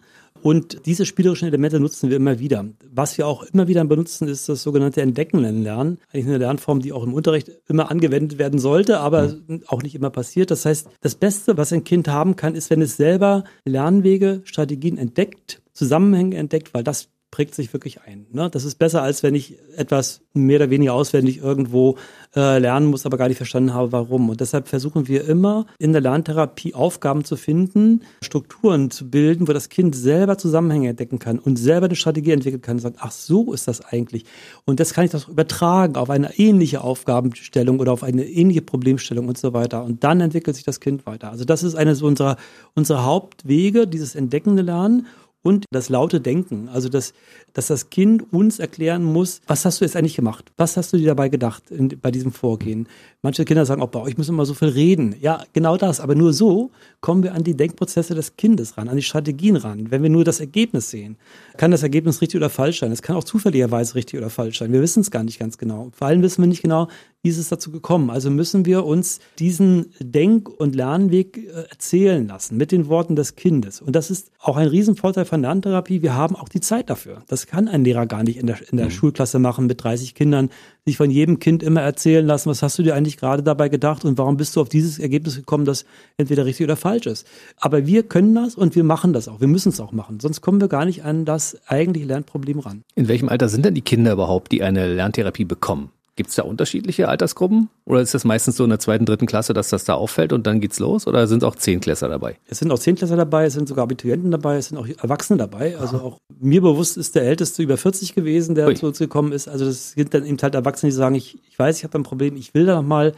und diese spielerischen Elemente nutzen wir immer wieder. Was wir auch immer wieder benutzen, ist das sogenannte Entdecken lernen. Eigentlich eine Lernform, die auch im Unterricht immer angewendet werden sollte, aber mhm. auch nicht immer passiert. Das heißt, das Beste, was ein Kind haben kann, ist, wenn es selber Lernwege, Strategien entdeckt, Zusammenhänge entdeckt, weil das prägt sich wirklich ein. Ne? Das ist besser, als wenn ich etwas mehr oder weniger auswendig irgendwo äh, lernen muss, aber gar nicht verstanden habe, warum. Und deshalb versuchen wir immer in der Lerntherapie Aufgaben zu finden, Strukturen zu bilden, wo das Kind selber Zusammenhänge entdecken kann und selber eine Strategie entwickeln kann und sagt, ach so ist das eigentlich. Und das kann ich doch übertragen auf eine ähnliche Aufgabenstellung oder auf eine ähnliche Problemstellung und so weiter. Und dann entwickelt sich das Kind weiter. Also das ist eine so unserer, unserer Hauptwege, dieses entdeckende Lernen und das laute Denken. Also, dass, dass das Kind uns erklären muss, was hast du jetzt eigentlich gemacht? Was hast du dir dabei gedacht in, bei diesem Vorgehen? Manche Kinder sagen, oh, bei euch müssen immer so viel reden. Ja, genau das. Aber nur so kommen wir an die Denkprozesse des Kindes ran, an die Strategien ran. Wenn wir nur das Ergebnis sehen, kann das Ergebnis richtig oder falsch sein. Es kann auch zufälligerweise richtig oder falsch sein. Wir wissen es gar nicht ganz genau. Vor allem wissen wir nicht genau, ist es dazu gekommen. Also müssen wir uns diesen Denk- und Lernweg äh, erzählen lassen mit den Worten des Kindes. Und das ist auch ein Riesenvorteil von Lerntherapie. Wir haben auch die Zeit dafür. Das kann ein Lehrer gar nicht in der, in der mhm. Schulklasse machen mit 30 Kindern, sich von jedem Kind immer erzählen lassen, was hast du dir eigentlich gerade dabei gedacht und warum bist du auf dieses Ergebnis gekommen, das entweder richtig oder falsch ist. Aber wir können das und wir machen das auch. Wir müssen es auch machen. Sonst kommen wir gar nicht an das eigentliche Lernproblem ran. In welchem Alter sind denn die Kinder überhaupt, die eine Lerntherapie bekommen? Gibt es da unterschiedliche Altersgruppen? Oder ist das meistens so in der zweiten, dritten Klasse, dass das da auffällt und dann geht's los? Oder sind auch Zehntklässler dabei? Es sind auch Zehntklässler dabei, es sind sogar Abiturienten dabei, es sind auch Erwachsene dabei. Also auch mir bewusst ist der Älteste über 40 gewesen, der Ui. zu uns gekommen ist. Also das sind dann eben halt Erwachsene, die sagen, ich, ich weiß, ich habe ein Problem, ich will da nochmal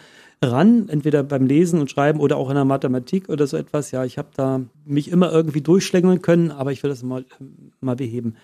ran, entweder beim Lesen und Schreiben oder auch in der Mathematik oder so etwas. Ja, ich habe da mich immer irgendwie durchschlängeln können, aber ich will das mal, mal beheben.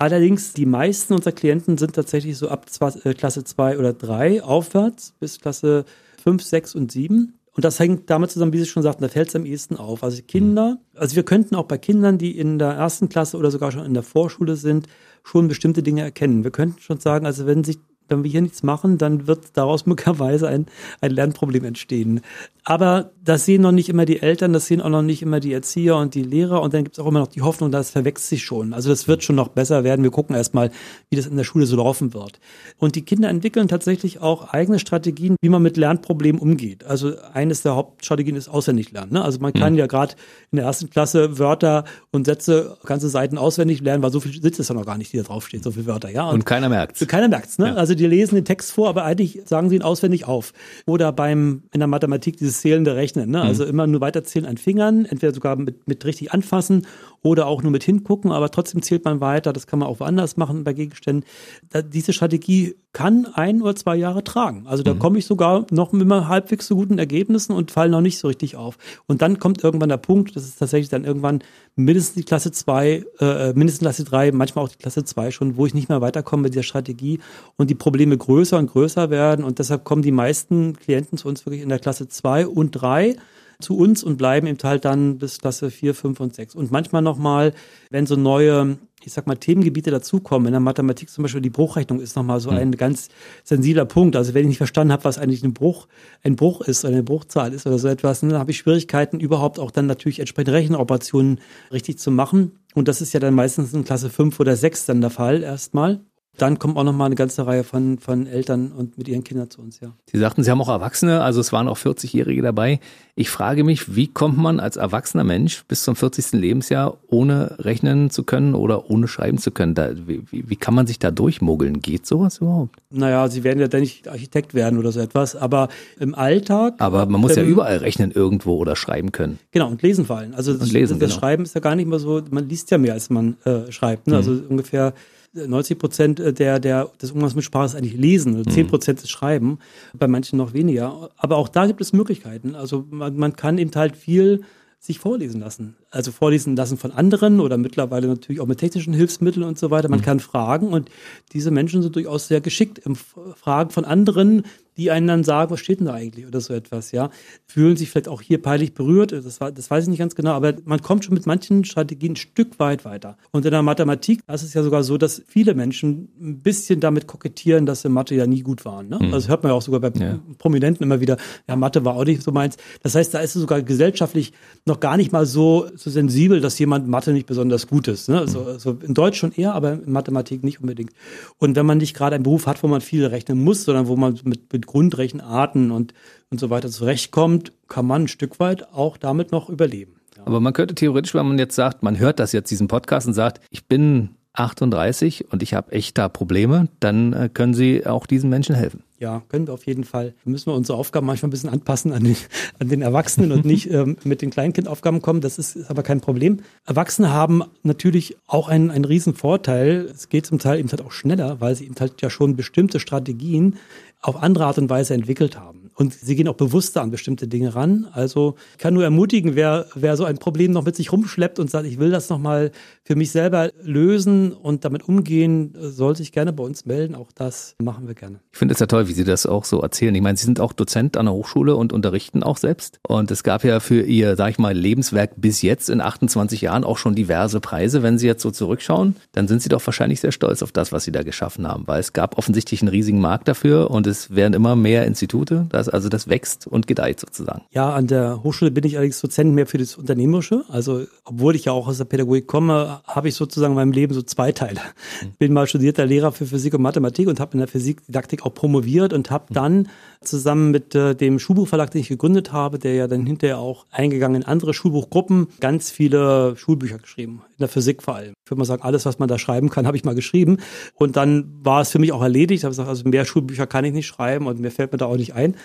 Allerdings, die meisten unserer Klienten sind tatsächlich so ab äh, Klasse 2 oder 3 aufwärts bis Klasse 5, 6 und 7. Und das hängt damit zusammen, wie Sie schon sagten, da fällt es am ehesten auf. Also Kinder, also wir könnten auch bei Kindern, die in der ersten Klasse oder sogar schon in der Vorschule sind, schon bestimmte Dinge erkennen. Wir könnten schon sagen, also wenn sich wenn wir hier nichts machen, dann wird daraus [laughs] möglicherweise ein, ein Lernproblem entstehen. Aber das sehen noch nicht immer die Eltern, das sehen auch noch nicht immer die Erzieher und die Lehrer und dann gibt es auch immer noch die Hoffnung, das verwechselt sich schon. Also das wird schon noch besser werden. Wir gucken erstmal, wie das in der Schule so laufen wird. Und die Kinder entwickeln tatsächlich auch eigene Strategien, wie man mit Lernproblemen umgeht. Also eines der Hauptstrategien ist auswendig lernen. Ne? Also man kann mhm. ja gerade in der ersten Klasse Wörter und Sätze, ganze Seiten auswendig lernen, weil so viel sitzt es ja noch gar nicht, die da draufsteht, so viele Wörter. Ja? Und, und keiner merkt's. Keiner merkt's. Ne? Ja. Also die lesen den Text vor, aber eigentlich sagen sie ihn auswendig auf. Oder beim in der Mathematik dieses zählende Rechnen. Ne? Also mhm. immer nur weiterzählen an Fingern, entweder sogar mit, mit richtig anfassen oder auch nur mit hingucken, aber trotzdem zählt man weiter. Das kann man auch woanders machen bei Gegenständen. Da, diese Strategie kann ein oder zwei Jahre tragen. Also da mhm. komme ich sogar noch immer halbwegs zu guten Ergebnissen und falle noch nicht so richtig auf. Und dann kommt irgendwann der Punkt, das ist tatsächlich dann irgendwann mindestens die Klasse zwei, äh, mindestens Klasse drei, manchmal auch die Klasse zwei schon, wo ich nicht mehr weiterkomme mit dieser Strategie und die Probleme größer und größer werden. Und deshalb kommen die meisten Klienten zu uns wirklich in der Klasse zwei und drei zu uns und bleiben eben halt dann bis Klasse 4, 5 und 6. Und manchmal nochmal, wenn so neue ich sag mal, Themengebiete dazukommen. In der Mathematik zum Beispiel die Bruchrechnung ist nochmal so hm. ein ganz sensibler Punkt. Also wenn ich nicht verstanden habe, was eigentlich ein Bruch, ein Bruch ist, eine Bruchzahl ist oder so etwas, dann habe ich Schwierigkeiten, überhaupt auch dann natürlich entsprechende Rechenoperationen richtig zu machen. Und das ist ja dann meistens in Klasse 5 oder 6 dann der Fall erstmal. Dann kommt auch noch mal eine ganze Reihe von, von Eltern und mit ihren Kindern zu uns, ja. Sie sagten, Sie haben auch Erwachsene, also es waren auch 40-Jährige dabei. Ich frage mich, wie kommt man als erwachsener Mensch bis zum 40. Lebensjahr ohne rechnen zu können oder ohne schreiben zu können? Da, wie, wie, kann man sich da durchmogeln? Geht sowas überhaupt? Naja, Sie werden ja dann nicht Architekt werden oder so etwas, aber im Alltag. Aber man muss ähm, ja überall rechnen irgendwo oder schreiben können. Genau, und lesen vor allem. Also das, lesen, das genau. Schreiben ist ja gar nicht mehr so, man liest ja mehr, als man äh, schreibt. Ne? Mhm. Also ungefähr 90 Prozent der, der, des Umgangs mit Sprache ist eigentlich Lesen, also 10 Prozent ist Schreiben, bei manchen noch weniger. Aber auch da gibt es Möglichkeiten. Also man, man kann eben halt viel sich vorlesen lassen. Also vorlesen lassen von anderen oder mittlerweile natürlich auch mit technischen Hilfsmitteln und so weiter. Man mhm. kann fragen und diese Menschen sind durchaus sehr geschickt im Fragen von anderen, die einen dann sagen, was steht denn da eigentlich oder so etwas, ja. Fühlen sich vielleicht auch hier peinlich berührt, das, war, das weiß ich nicht ganz genau, aber man kommt schon mit manchen Strategien ein Stück weit weiter. Und in der Mathematik, ist ja sogar so, dass viele Menschen ein bisschen damit kokettieren, dass sie Mathe ja nie gut waren. Ne? Mhm. Also hört man ja auch sogar bei ja. Prominenten immer wieder, ja, Mathe war auch nicht so meins. Das heißt, da ist es sogar gesellschaftlich noch gar nicht mal so, so sensibel, dass jemand Mathe nicht besonders gut ist. Ne? Also, also in Deutsch schon eher, aber in Mathematik nicht unbedingt. Und wenn man nicht gerade einen Beruf hat, wo man viel rechnen muss, sondern wo man mit, mit Grundrechenarten und, und so weiter zurechtkommt, kann man ein Stück weit auch damit noch überleben. Ja. Aber man könnte theoretisch, wenn man jetzt sagt, man hört das jetzt, diesen Podcast und sagt, ich bin 38 und ich habe echt da Probleme, dann äh, können Sie auch diesen Menschen helfen. Ja, können wir auf jeden Fall. Da müssen wir unsere Aufgaben manchmal ein bisschen anpassen an den, [laughs] an den Erwachsenen und nicht ähm, mit den Kleinkindaufgaben kommen. Das ist, ist aber kein Problem. Erwachsene haben natürlich auch einen, einen riesen Vorteil. Es geht zum Teil eben halt auch schneller, weil sie eben halt ja schon bestimmte Strategien auf andere Art und Weise entwickelt haben. Und sie gehen auch bewusster an bestimmte Dinge ran. Also ich kann nur ermutigen, wer, wer so ein Problem noch mit sich rumschleppt und sagt, ich will das nochmal für mich selber lösen und damit umgehen, soll sich gerne bei uns melden. Auch das machen wir gerne. Ich finde es ja toll, wie Sie das auch so erzählen. Ich meine, Sie sind auch Dozent an der Hochschule und unterrichten auch selbst. Und es gab ja für Ihr, sag ich mal, Lebenswerk bis jetzt in 28 Jahren auch schon diverse Preise. Wenn Sie jetzt so zurückschauen, dann sind Sie doch wahrscheinlich sehr stolz auf das, was Sie da geschaffen haben, weil es gab offensichtlich einen riesigen Markt dafür und es werden immer mehr Institute. Das, also das wächst und gedeiht sozusagen. Ja, an der Hochschule bin ich allerdings Dozent mehr für das Unternehmerische. Also, obwohl ich ja auch aus der Pädagogik komme, habe ich sozusagen in meinem Leben so zwei Teile. Mhm. Bin mal studierter Lehrer für Physik und Mathematik und habe in der Physikdidaktik auch promoviert und habe mhm. dann zusammen mit äh, dem Schulbuchverlag, den ich gegründet habe, der ja dann hinterher auch eingegangen in andere Schulbuchgruppen, ganz viele Schulbücher geschrieben, in der Physik vor allem. Ich würde mal sagen, alles, was man da schreiben kann, habe ich mal geschrieben. Und dann war es für mich auch erledigt. Ich habe gesagt, also mehr Schulbücher kann ich nicht schreiben und mir fällt mir da auch nicht ein.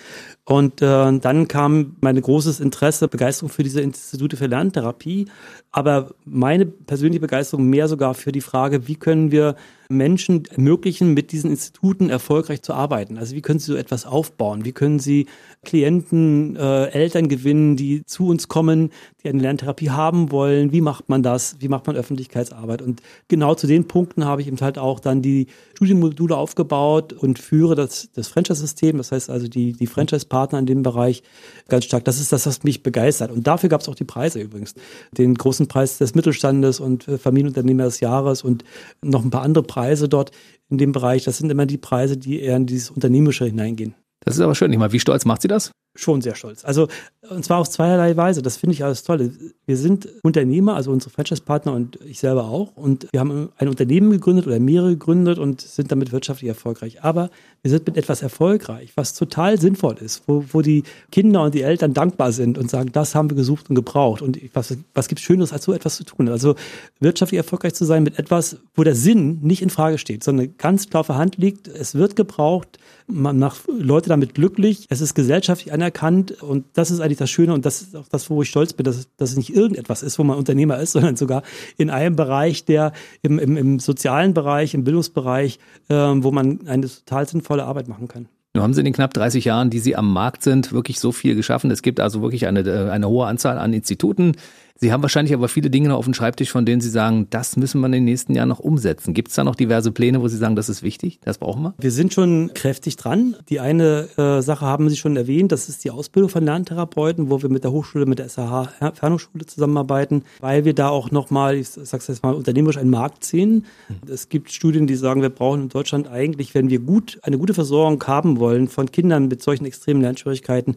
Und äh, dann kam mein großes Interesse, Begeisterung für diese Institute für Lerntherapie, aber meine persönliche Begeisterung mehr sogar für die Frage, wie können wir Menschen ermöglichen, mit diesen Instituten erfolgreich zu arbeiten. Also wie können sie so etwas aufbauen? Wie können sie Klienten, äh, Eltern gewinnen, die zu uns kommen, die eine Lerntherapie haben wollen? Wie macht man das? Wie macht man Öffentlichkeitsarbeit? Und genau zu den Punkten habe ich eben halt auch dann die Studienmodule aufgebaut und führe das, das Franchise-System, das heißt also die, die Franchise-Partner in dem Bereich ganz stark. Das ist das, was mich begeistert. Und dafür gab es auch die Preise übrigens. Den großen Preis des Mittelstandes und äh, Familienunternehmer des Jahres und noch ein paar andere Preise dort in dem Bereich, das sind immer die Preise, die eher in dieses Unternehmerische hineingehen. Das ist aber schön. Ich meine, wie stolz macht sie das? Schon sehr stolz. Also, und zwar auf zweierlei Weise. Das finde ich alles toll. Wir sind Unternehmer, also unsere Franchise-Partner und ich selber auch. Und wir haben ein Unternehmen gegründet oder mehrere gegründet und sind damit wirtschaftlich erfolgreich. Aber wir sind mit etwas erfolgreich, was total sinnvoll ist, wo, wo die Kinder und die Eltern dankbar sind und sagen, das haben wir gesucht und gebraucht. Und was, was gibt Schöneres, als so etwas zu tun? Also, wirtschaftlich erfolgreich zu sein mit etwas, wo der Sinn nicht in Frage steht, sondern ganz klar auf der Hand liegt. Es wird gebraucht. Man macht Leute damit glücklich. Es ist gesellschaftlich anerkannt anerkannt und das ist eigentlich das Schöne und das ist auch das, wo ich stolz bin, dass, dass es nicht irgendetwas ist, wo man Unternehmer ist, [laughs] sondern sogar in einem Bereich, der im, im, im sozialen Bereich, im Bildungsbereich, äh, wo man eine total sinnvolle Arbeit machen kann. Nun haben Sie in den knapp 30 Jahren, die Sie am Markt sind, wirklich so viel geschaffen. Es gibt also wirklich eine, äh, eine hohe Anzahl an Instituten. Sie haben wahrscheinlich aber viele Dinge noch auf dem Schreibtisch, von denen Sie sagen, das müssen wir in den nächsten Jahren noch umsetzen. Gibt es da noch diverse Pläne, wo Sie sagen, das ist wichtig, das brauchen wir? Wir sind schon kräftig dran. Die eine äh, Sache haben Sie schon erwähnt, das ist die Ausbildung von Lerntherapeuten, wo wir mit der Hochschule, mit der SAH Fernhochschule zusammenarbeiten, weil wir da auch nochmal, ich sag's jetzt mal, unternehmerisch einen Markt sehen. Mhm. Es gibt Studien, die sagen, wir brauchen in Deutschland eigentlich, wenn wir gut, eine gute Versorgung haben wollen von Kindern mit solchen extremen Lernschwierigkeiten,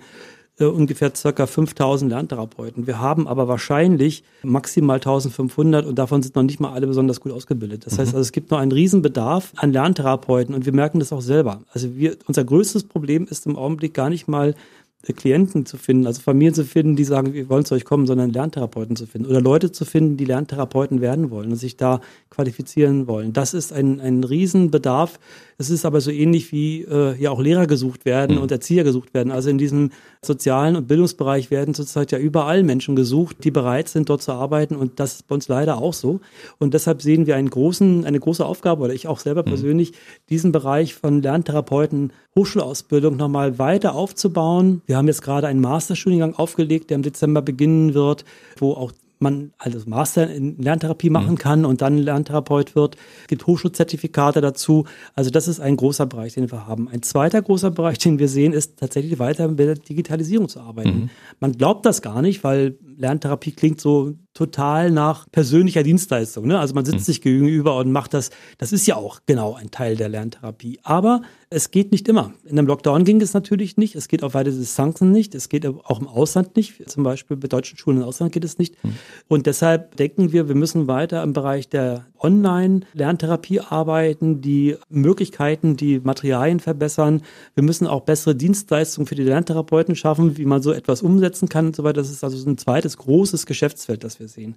äh, ungefähr circa 5000 Lerntherapeuten. Wir haben aber wahrscheinlich maximal 1500 und davon sind noch nicht mal alle besonders gut ausgebildet. Das mhm. heißt also, es gibt noch einen Riesenbedarf an Lerntherapeuten und wir merken das auch selber. Also wir, unser größtes Problem ist im Augenblick gar nicht mal Klienten zu finden, also Familien zu finden, die sagen, wir wollen zu euch kommen, sondern Lerntherapeuten zu finden oder Leute zu finden, die Lerntherapeuten werden wollen und sich da qualifizieren wollen. Das ist ein, ein Riesenbedarf. Es ist aber so ähnlich wie äh, ja auch Lehrer gesucht werden mhm. und Erzieher gesucht werden. Also in diesem sozialen und Bildungsbereich werden zurzeit ja überall Menschen gesucht, die bereit sind, dort zu arbeiten und das ist bei uns leider auch so. Und deshalb sehen wir einen großen, eine große Aufgabe oder ich auch selber mhm. persönlich, diesen Bereich von Lerntherapeuten Hochschulausbildung nochmal weiter aufzubauen. Wir haben jetzt gerade einen Masterstudiengang aufgelegt, der im Dezember beginnen wird, wo auch man also Master in Lerntherapie machen mhm. kann und dann Lerntherapeut wird. Es gibt Hochschulzertifikate dazu. Also das ist ein großer Bereich, den wir haben. Ein zweiter großer Bereich, den wir sehen, ist tatsächlich weiter mit der Digitalisierung zu arbeiten. Mhm. Man glaubt das gar nicht, weil Lerntherapie klingt so total nach persönlicher Dienstleistung. Ne? Also man sitzt mhm. sich gegenüber und macht das. Das ist ja auch genau ein Teil der Lerntherapie. Aber es geht nicht immer. In einem Lockdown ging es natürlich nicht. Es geht auf weite Distanzen nicht. Es geht auch im Ausland nicht. Zum Beispiel bei deutschen Schulen im Ausland geht es nicht. Mhm. Und deshalb denken wir, wir müssen weiter im Bereich der Online-Lerntherapie arbeiten, die Möglichkeiten, die Materialien verbessern. Wir müssen auch bessere Dienstleistungen für die Lerntherapeuten schaffen, wie man so etwas umsetzen kann und so weiter. Das ist also ein zweites großes Geschäftsfeld, das wir sehen.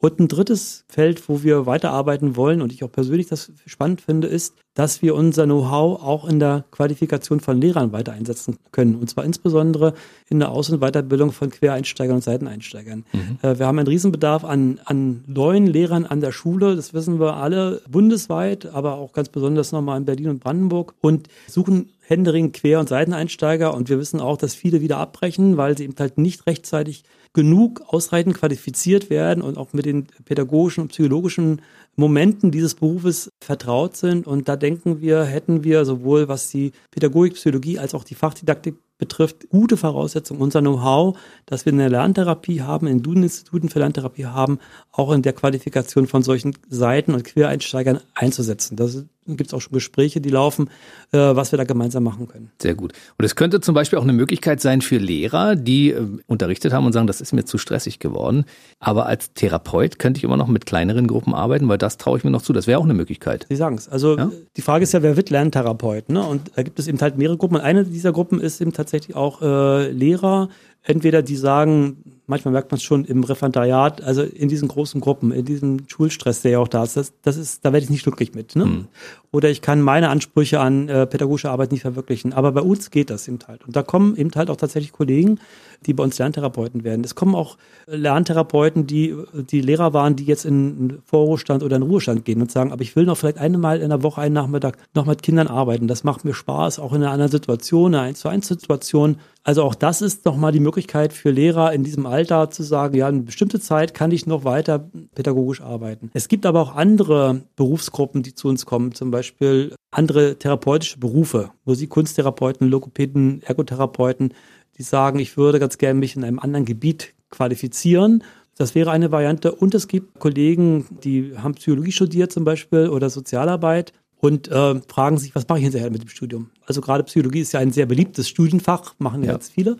Und ein drittes Feld, wo wir weiterarbeiten wollen und ich auch persönlich das spannend finde, ist, dass wir unser Know-how auch in der Qualifikation von Lehrern weiter einsetzen können. Und zwar insbesondere in der Aus- und Weiterbildung von Quereinsteigern und Seiteneinsteigern. Mhm. Äh, wir haben einen Riesenbedarf an, an neuen Lehrern an der Schule. Das wissen wir alle bundesweit, aber auch ganz besonders nochmal in Berlin und Brandenburg und suchen Händering Quer- und Seiteneinsteiger. Und wir wissen auch, dass viele wieder abbrechen, weil sie eben halt nicht rechtzeitig genug ausreichend qualifiziert werden und auch mit den pädagogischen und psychologischen Momenten dieses Berufes vertraut sind. Und da denken wir, hätten wir sowohl was die Pädagogik, Psychologie als auch die Fachdidaktik betrifft, gute Voraussetzungen, unser Know-how, dass wir eine Lerntherapie haben, in Duden-Instituten für Lerntherapie haben, auch in der Qualifikation von solchen Seiten- und Quereinsteigern einzusetzen. Das gibt es auch schon Gespräche, die laufen, äh, was wir da gemeinsam machen können. Sehr gut. Und es könnte zum Beispiel auch eine Möglichkeit sein für Lehrer, die äh, unterrichtet haben und sagen, das ist mir zu stressig geworden. Aber als Therapeut könnte ich immer noch mit kleineren Gruppen arbeiten, weil das traue ich mir noch zu. Das wäre auch eine Möglichkeit. Sie sagen es. Also ja? die Frage ist ja, wer wird Lerntherapeut? Ne? Und da gibt es eben halt mehrere Gruppen. Und eine dieser Gruppen ist eben tatsächlich auch äh, Lehrer, entweder die sagen, manchmal merkt man es schon im Referendariat, also in diesen großen Gruppen, in diesem Schulstress, der ja auch da ist, das, das ist, da werde ich nicht glücklich mit. Ne? Mhm. Oder ich kann meine Ansprüche an äh, pädagogische Arbeit nicht verwirklichen. Aber bei uns geht das eben halt. Und da kommen eben halt auch tatsächlich Kollegen, die bei uns Lerntherapeuten werden. Es kommen auch Lerntherapeuten, die, die Lehrer waren, die jetzt in Vorruhestand oder in Ruhestand gehen und sagen, aber ich will noch vielleicht einmal in der Woche, einen Nachmittag noch mit Kindern arbeiten. Das macht mir Spaß, auch in einer anderen Situation, einer 1 zu 1 Situation. Also auch das ist nochmal die Möglichkeit für Lehrer in diesem Alter zu sagen, ja, eine bestimmte Zeit kann ich noch weiter pädagogisch arbeiten. Es gibt aber auch andere Berufsgruppen, die zu uns kommen, zum Beispiel andere therapeutische Berufe, Musik-Kunsttherapeuten, Logopäden, Ergotherapeuten, die sagen, ich würde ganz gerne mich in einem anderen Gebiet qualifizieren. Das wäre eine Variante. Und es gibt Kollegen, die haben Psychologie studiert zum Beispiel oder Sozialarbeit und äh, fragen sich, was mache ich hinterher mit dem Studium? Also gerade Psychologie ist ja ein sehr beliebtes Studienfach, machen ja ganz viele.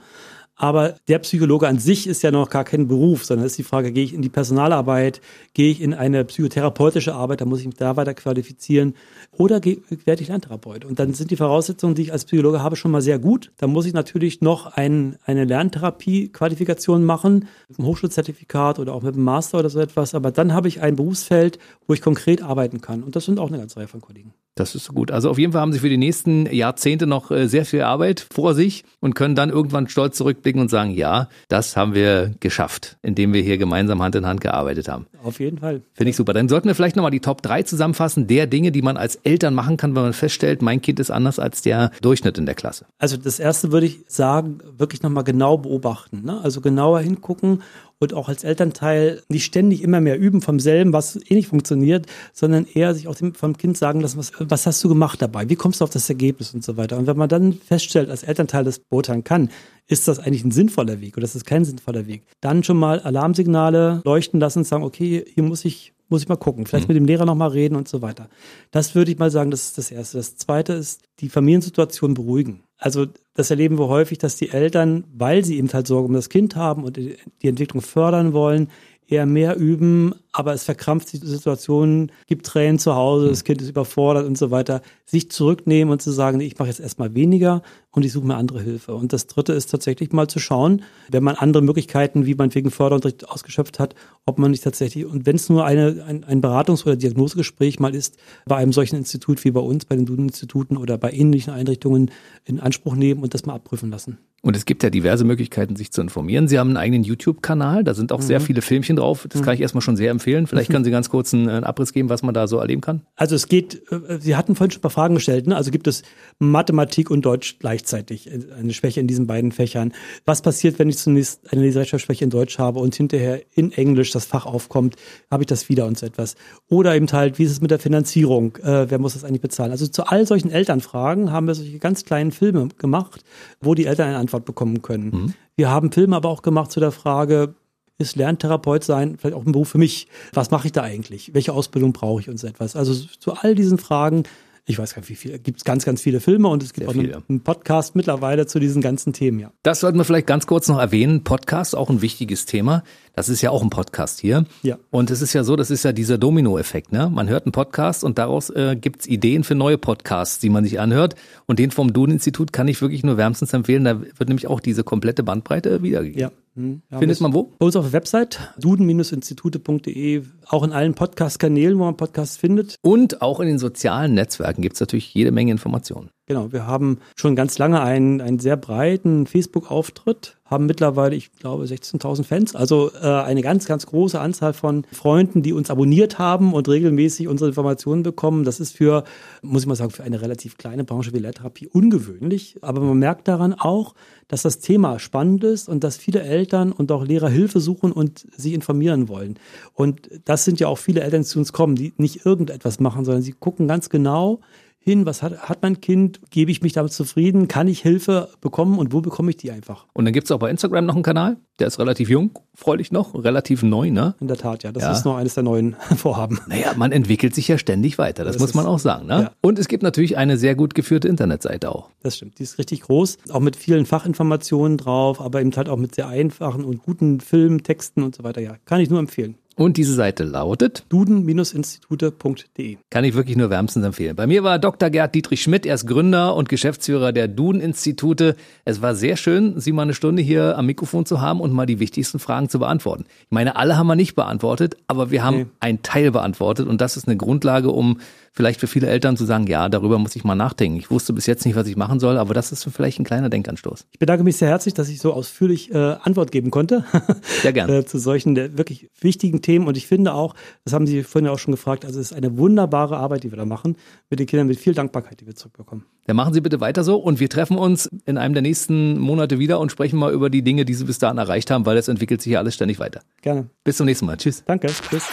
Aber der Psychologe an sich ist ja noch gar kein Beruf, sondern ist die Frage, gehe ich in die Personalarbeit, gehe ich in eine psychotherapeutische Arbeit, da muss ich mich da weiter qualifizieren oder werde ich Lerntherapeut. Und dann sind die Voraussetzungen, die ich als Psychologe habe, schon mal sehr gut. Da muss ich natürlich noch ein, eine Lerntherapie-Qualifikation machen, mit einem Hochschulzertifikat oder auch mit einem Master oder so etwas. Aber dann habe ich ein Berufsfeld, wo ich konkret arbeiten kann. Und das sind auch eine ganze Reihe von Kollegen. Das ist gut. Also auf jeden Fall haben Sie für die nächsten Jahrzehnte noch äh, sehr viel Arbeit vor sich und können dann irgendwann stolz zurückblicken und sagen, ja, das haben wir geschafft, indem wir hier gemeinsam Hand in Hand gearbeitet haben. Auf jeden Fall. Finde ich super. Dann sollten wir vielleicht nochmal die Top 3 zusammenfassen, der Dinge, die man als Eltern machen kann, wenn man feststellt, mein Kind ist anders als der Durchschnitt in der Klasse. Also das erste würde ich sagen, wirklich nochmal genau beobachten. Ne? Also genauer hingucken und auch als Elternteil nicht ständig immer mehr üben vom selben, was eh nicht funktioniert, sondern eher sich auch vom Kind sagen lassen, was, was hast du gemacht dabei? Wie kommst du auf das Ergebnis und so weiter? Und wenn man dann feststellt, als Elternteil das beurteilen kann, ist das eigentlich ein sinnvoller Weg oder ist das kein sinnvoller Weg? Dann schon mal Alarmsignale leuchten lassen und sagen, okay, hier muss ich muss ich mal gucken. Vielleicht mhm. mit dem Lehrer nochmal reden und so weiter. Das würde ich mal sagen, das ist das Erste. Das Zweite ist, die Familiensituation beruhigen. Also das erleben wir häufig, dass die Eltern, weil sie eben halt Sorge um das Kind haben und die Entwicklung fördern wollen, eher mehr üben, aber es verkrampft die Situation, gibt Tränen zu Hause, das Kind ist überfordert und so weiter, sich zurücknehmen und zu sagen, ich mache jetzt erstmal weniger und ich suche mir andere Hilfe. Und das dritte ist tatsächlich mal zu schauen, wenn man andere Möglichkeiten, wie man wegen Förderunterricht ausgeschöpft hat, ob man nicht tatsächlich, und wenn es nur eine, ein, ein Beratungs- oder Diagnosegespräch mal ist, bei einem solchen Institut wie bei uns, bei den Duden-Instituten oder bei ähnlichen Einrichtungen in Anspruch nehmen und das mal abprüfen lassen. Und es gibt ja diverse Möglichkeiten, sich zu informieren. Sie haben einen eigenen YouTube-Kanal, da sind auch mhm. sehr viele Filmchen drauf. Das mhm. kann ich erstmal schon sehr empfehlen. Vielleicht können Sie ganz kurz einen, einen, Abriss geben, was man da so erleben kann. Also es geht, äh, Sie hatten vorhin schon ein paar Fragen gestellt. Ne? Also gibt es Mathematik und Deutsch gleichzeitig, äh, eine Schwäche in diesen beiden Fächern. Was passiert, wenn ich zunächst eine Leserechtschreibschwäche in Deutsch habe und hinterher in Englisch das Fach aufkommt? Habe ich das wieder und so etwas? Oder eben halt, wie ist es mit der Finanzierung? Äh, wer muss das eigentlich bezahlen? Also zu all solchen Elternfragen haben wir solche ganz kleinen Filme gemacht, wo die Eltern eine Antwort bekommen können. Mhm. Wir haben Filme aber auch gemacht zu der Frage, ist Lerntherapeut sein vielleicht auch ein Beruf für mich? Was mache ich da eigentlich? Welche Ausbildung brauche ich und so etwas? Also zu all diesen Fragen ich weiß gar nicht, wie viele, gibt es ganz, ganz viele Filme und es gibt Sehr auch einen, Podcast mittlerweile zu diesen ganzen Themen, ja. Das sollten wir vielleicht ganz kurz noch erwähnen. Podcast, auch ein wichtiges Thema. Das ist ja auch ein Podcast hier. Ja. Und es ist ja so, das ist ja dieser Domino-Effekt, ne? Man hört einen Podcast und daraus äh, gibt's Ideen für neue Podcasts, die man sich anhört. Und den vom Duden-Institut kann ich wirklich nur wärmstens empfehlen. Da wird nämlich auch diese komplette Bandbreite wiedergegeben. Ja. Hm, Findet man wo? Bei uns auf der Website, duden-institute.de, auch in allen Podcast-Kanälen, wo man Podcasts findet. Und auch in den sozialen Netzwerken gibt es natürlich jede Menge Informationen. Genau, wir haben schon ganz lange einen, einen sehr breiten Facebook-Auftritt, haben mittlerweile, ich glaube, 16.000 Fans, also äh, eine ganz, ganz große Anzahl von Freunden, die uns abonniert haben und regelmäßig unsere Informationen bekommen. Das ist für, muss ich mal sagen, für eine relativ kleine Branche wie Lehrtherapie ungewöhnlich. Aber man merkt daran auch, dass das Thema spannend ist und dass viele Eltern und auch Lehrer Hilfe suchen und sich informieren wollen. Und das sind ja auch viele Eltern, die zu uns kommen, die nicht irgendetwas machen, sondern sie gucken ganz genau, hin? Was hat, hat mein Kind? Gebe ich mich damit zufrieden? Kann ich Hilfe bekommen und wo bekomme ich die einfach? Und dann gibt es auch bei Instagram noch einen Kanal, der ist relativ jung, freulich noch, relativ neu, ne? In der Tat, ja. Das ja. ist noch eines der neuen [laughs] Vorhaben. Naja, man entwickelt sich ja ständig weiter, das, das muss man auch sagen. Ne? Ja. Und es gibt natürlich eine sehr gut geführte Internetseite auch. Das stimmt, die ist richtig groß, auch mit vielen Fachinformationen drauf, aber eben halt auch mit sehr einfachen und guten Filmen, Texten und so weiter. Ja, kann ich nur empfehlen. Und diese Seite lautet duden-institute.de. Kann ich wirklich nur wärmstens empfehlen. Bei mir war Dr. Gerd Dietrich Schmidt, er ist Gründer und Geschäftsführer der Duden-Institute. Es war sehr schön, Sie mal eine Stunde hier am Mikrofon zu haben und mal die wichtigsten Fragen zu beantworten. Ich meine, alle haben wir nicht beantwortet, aber wir haben nee. einen Teil beantwortet und das ist eine Grundlage, um vielleicht für viele Eltern zu sagen, ja, darüber muss ich mal nachdenken. Ich wusste bis jetzt nicht, was ich machen soll, aber das ist vielleicht ein kleiner Denkanstoß. Ich bedanke mich sehr herzlich, dass ich so ausführlich äh, Antwort geben konnte. [laughs] Sehr gerne. äh, zu solchen wirklich wichtigen Themen. Und ich finde auch, das haben Sie vorhin ja auch schon gefragt, also es ist eine wunderbare Arbeit, die wir da machen, mit den Kindern mit viel Dankbarkeit, die wir zurückbekommen. Dann machen Sie bitte weiter so und wir treffen uns in einem der nächsten Monate wieder und sprechen mal über die Dinge, die Sie bis dahin erreicht haben, weil es entwickelt sich ja alles ständig weiter. Gerne. Bis zum nächsten Mal. Tschüss. Danke. Tschüss.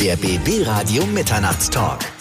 Der BB Radio Mitternachtstalk.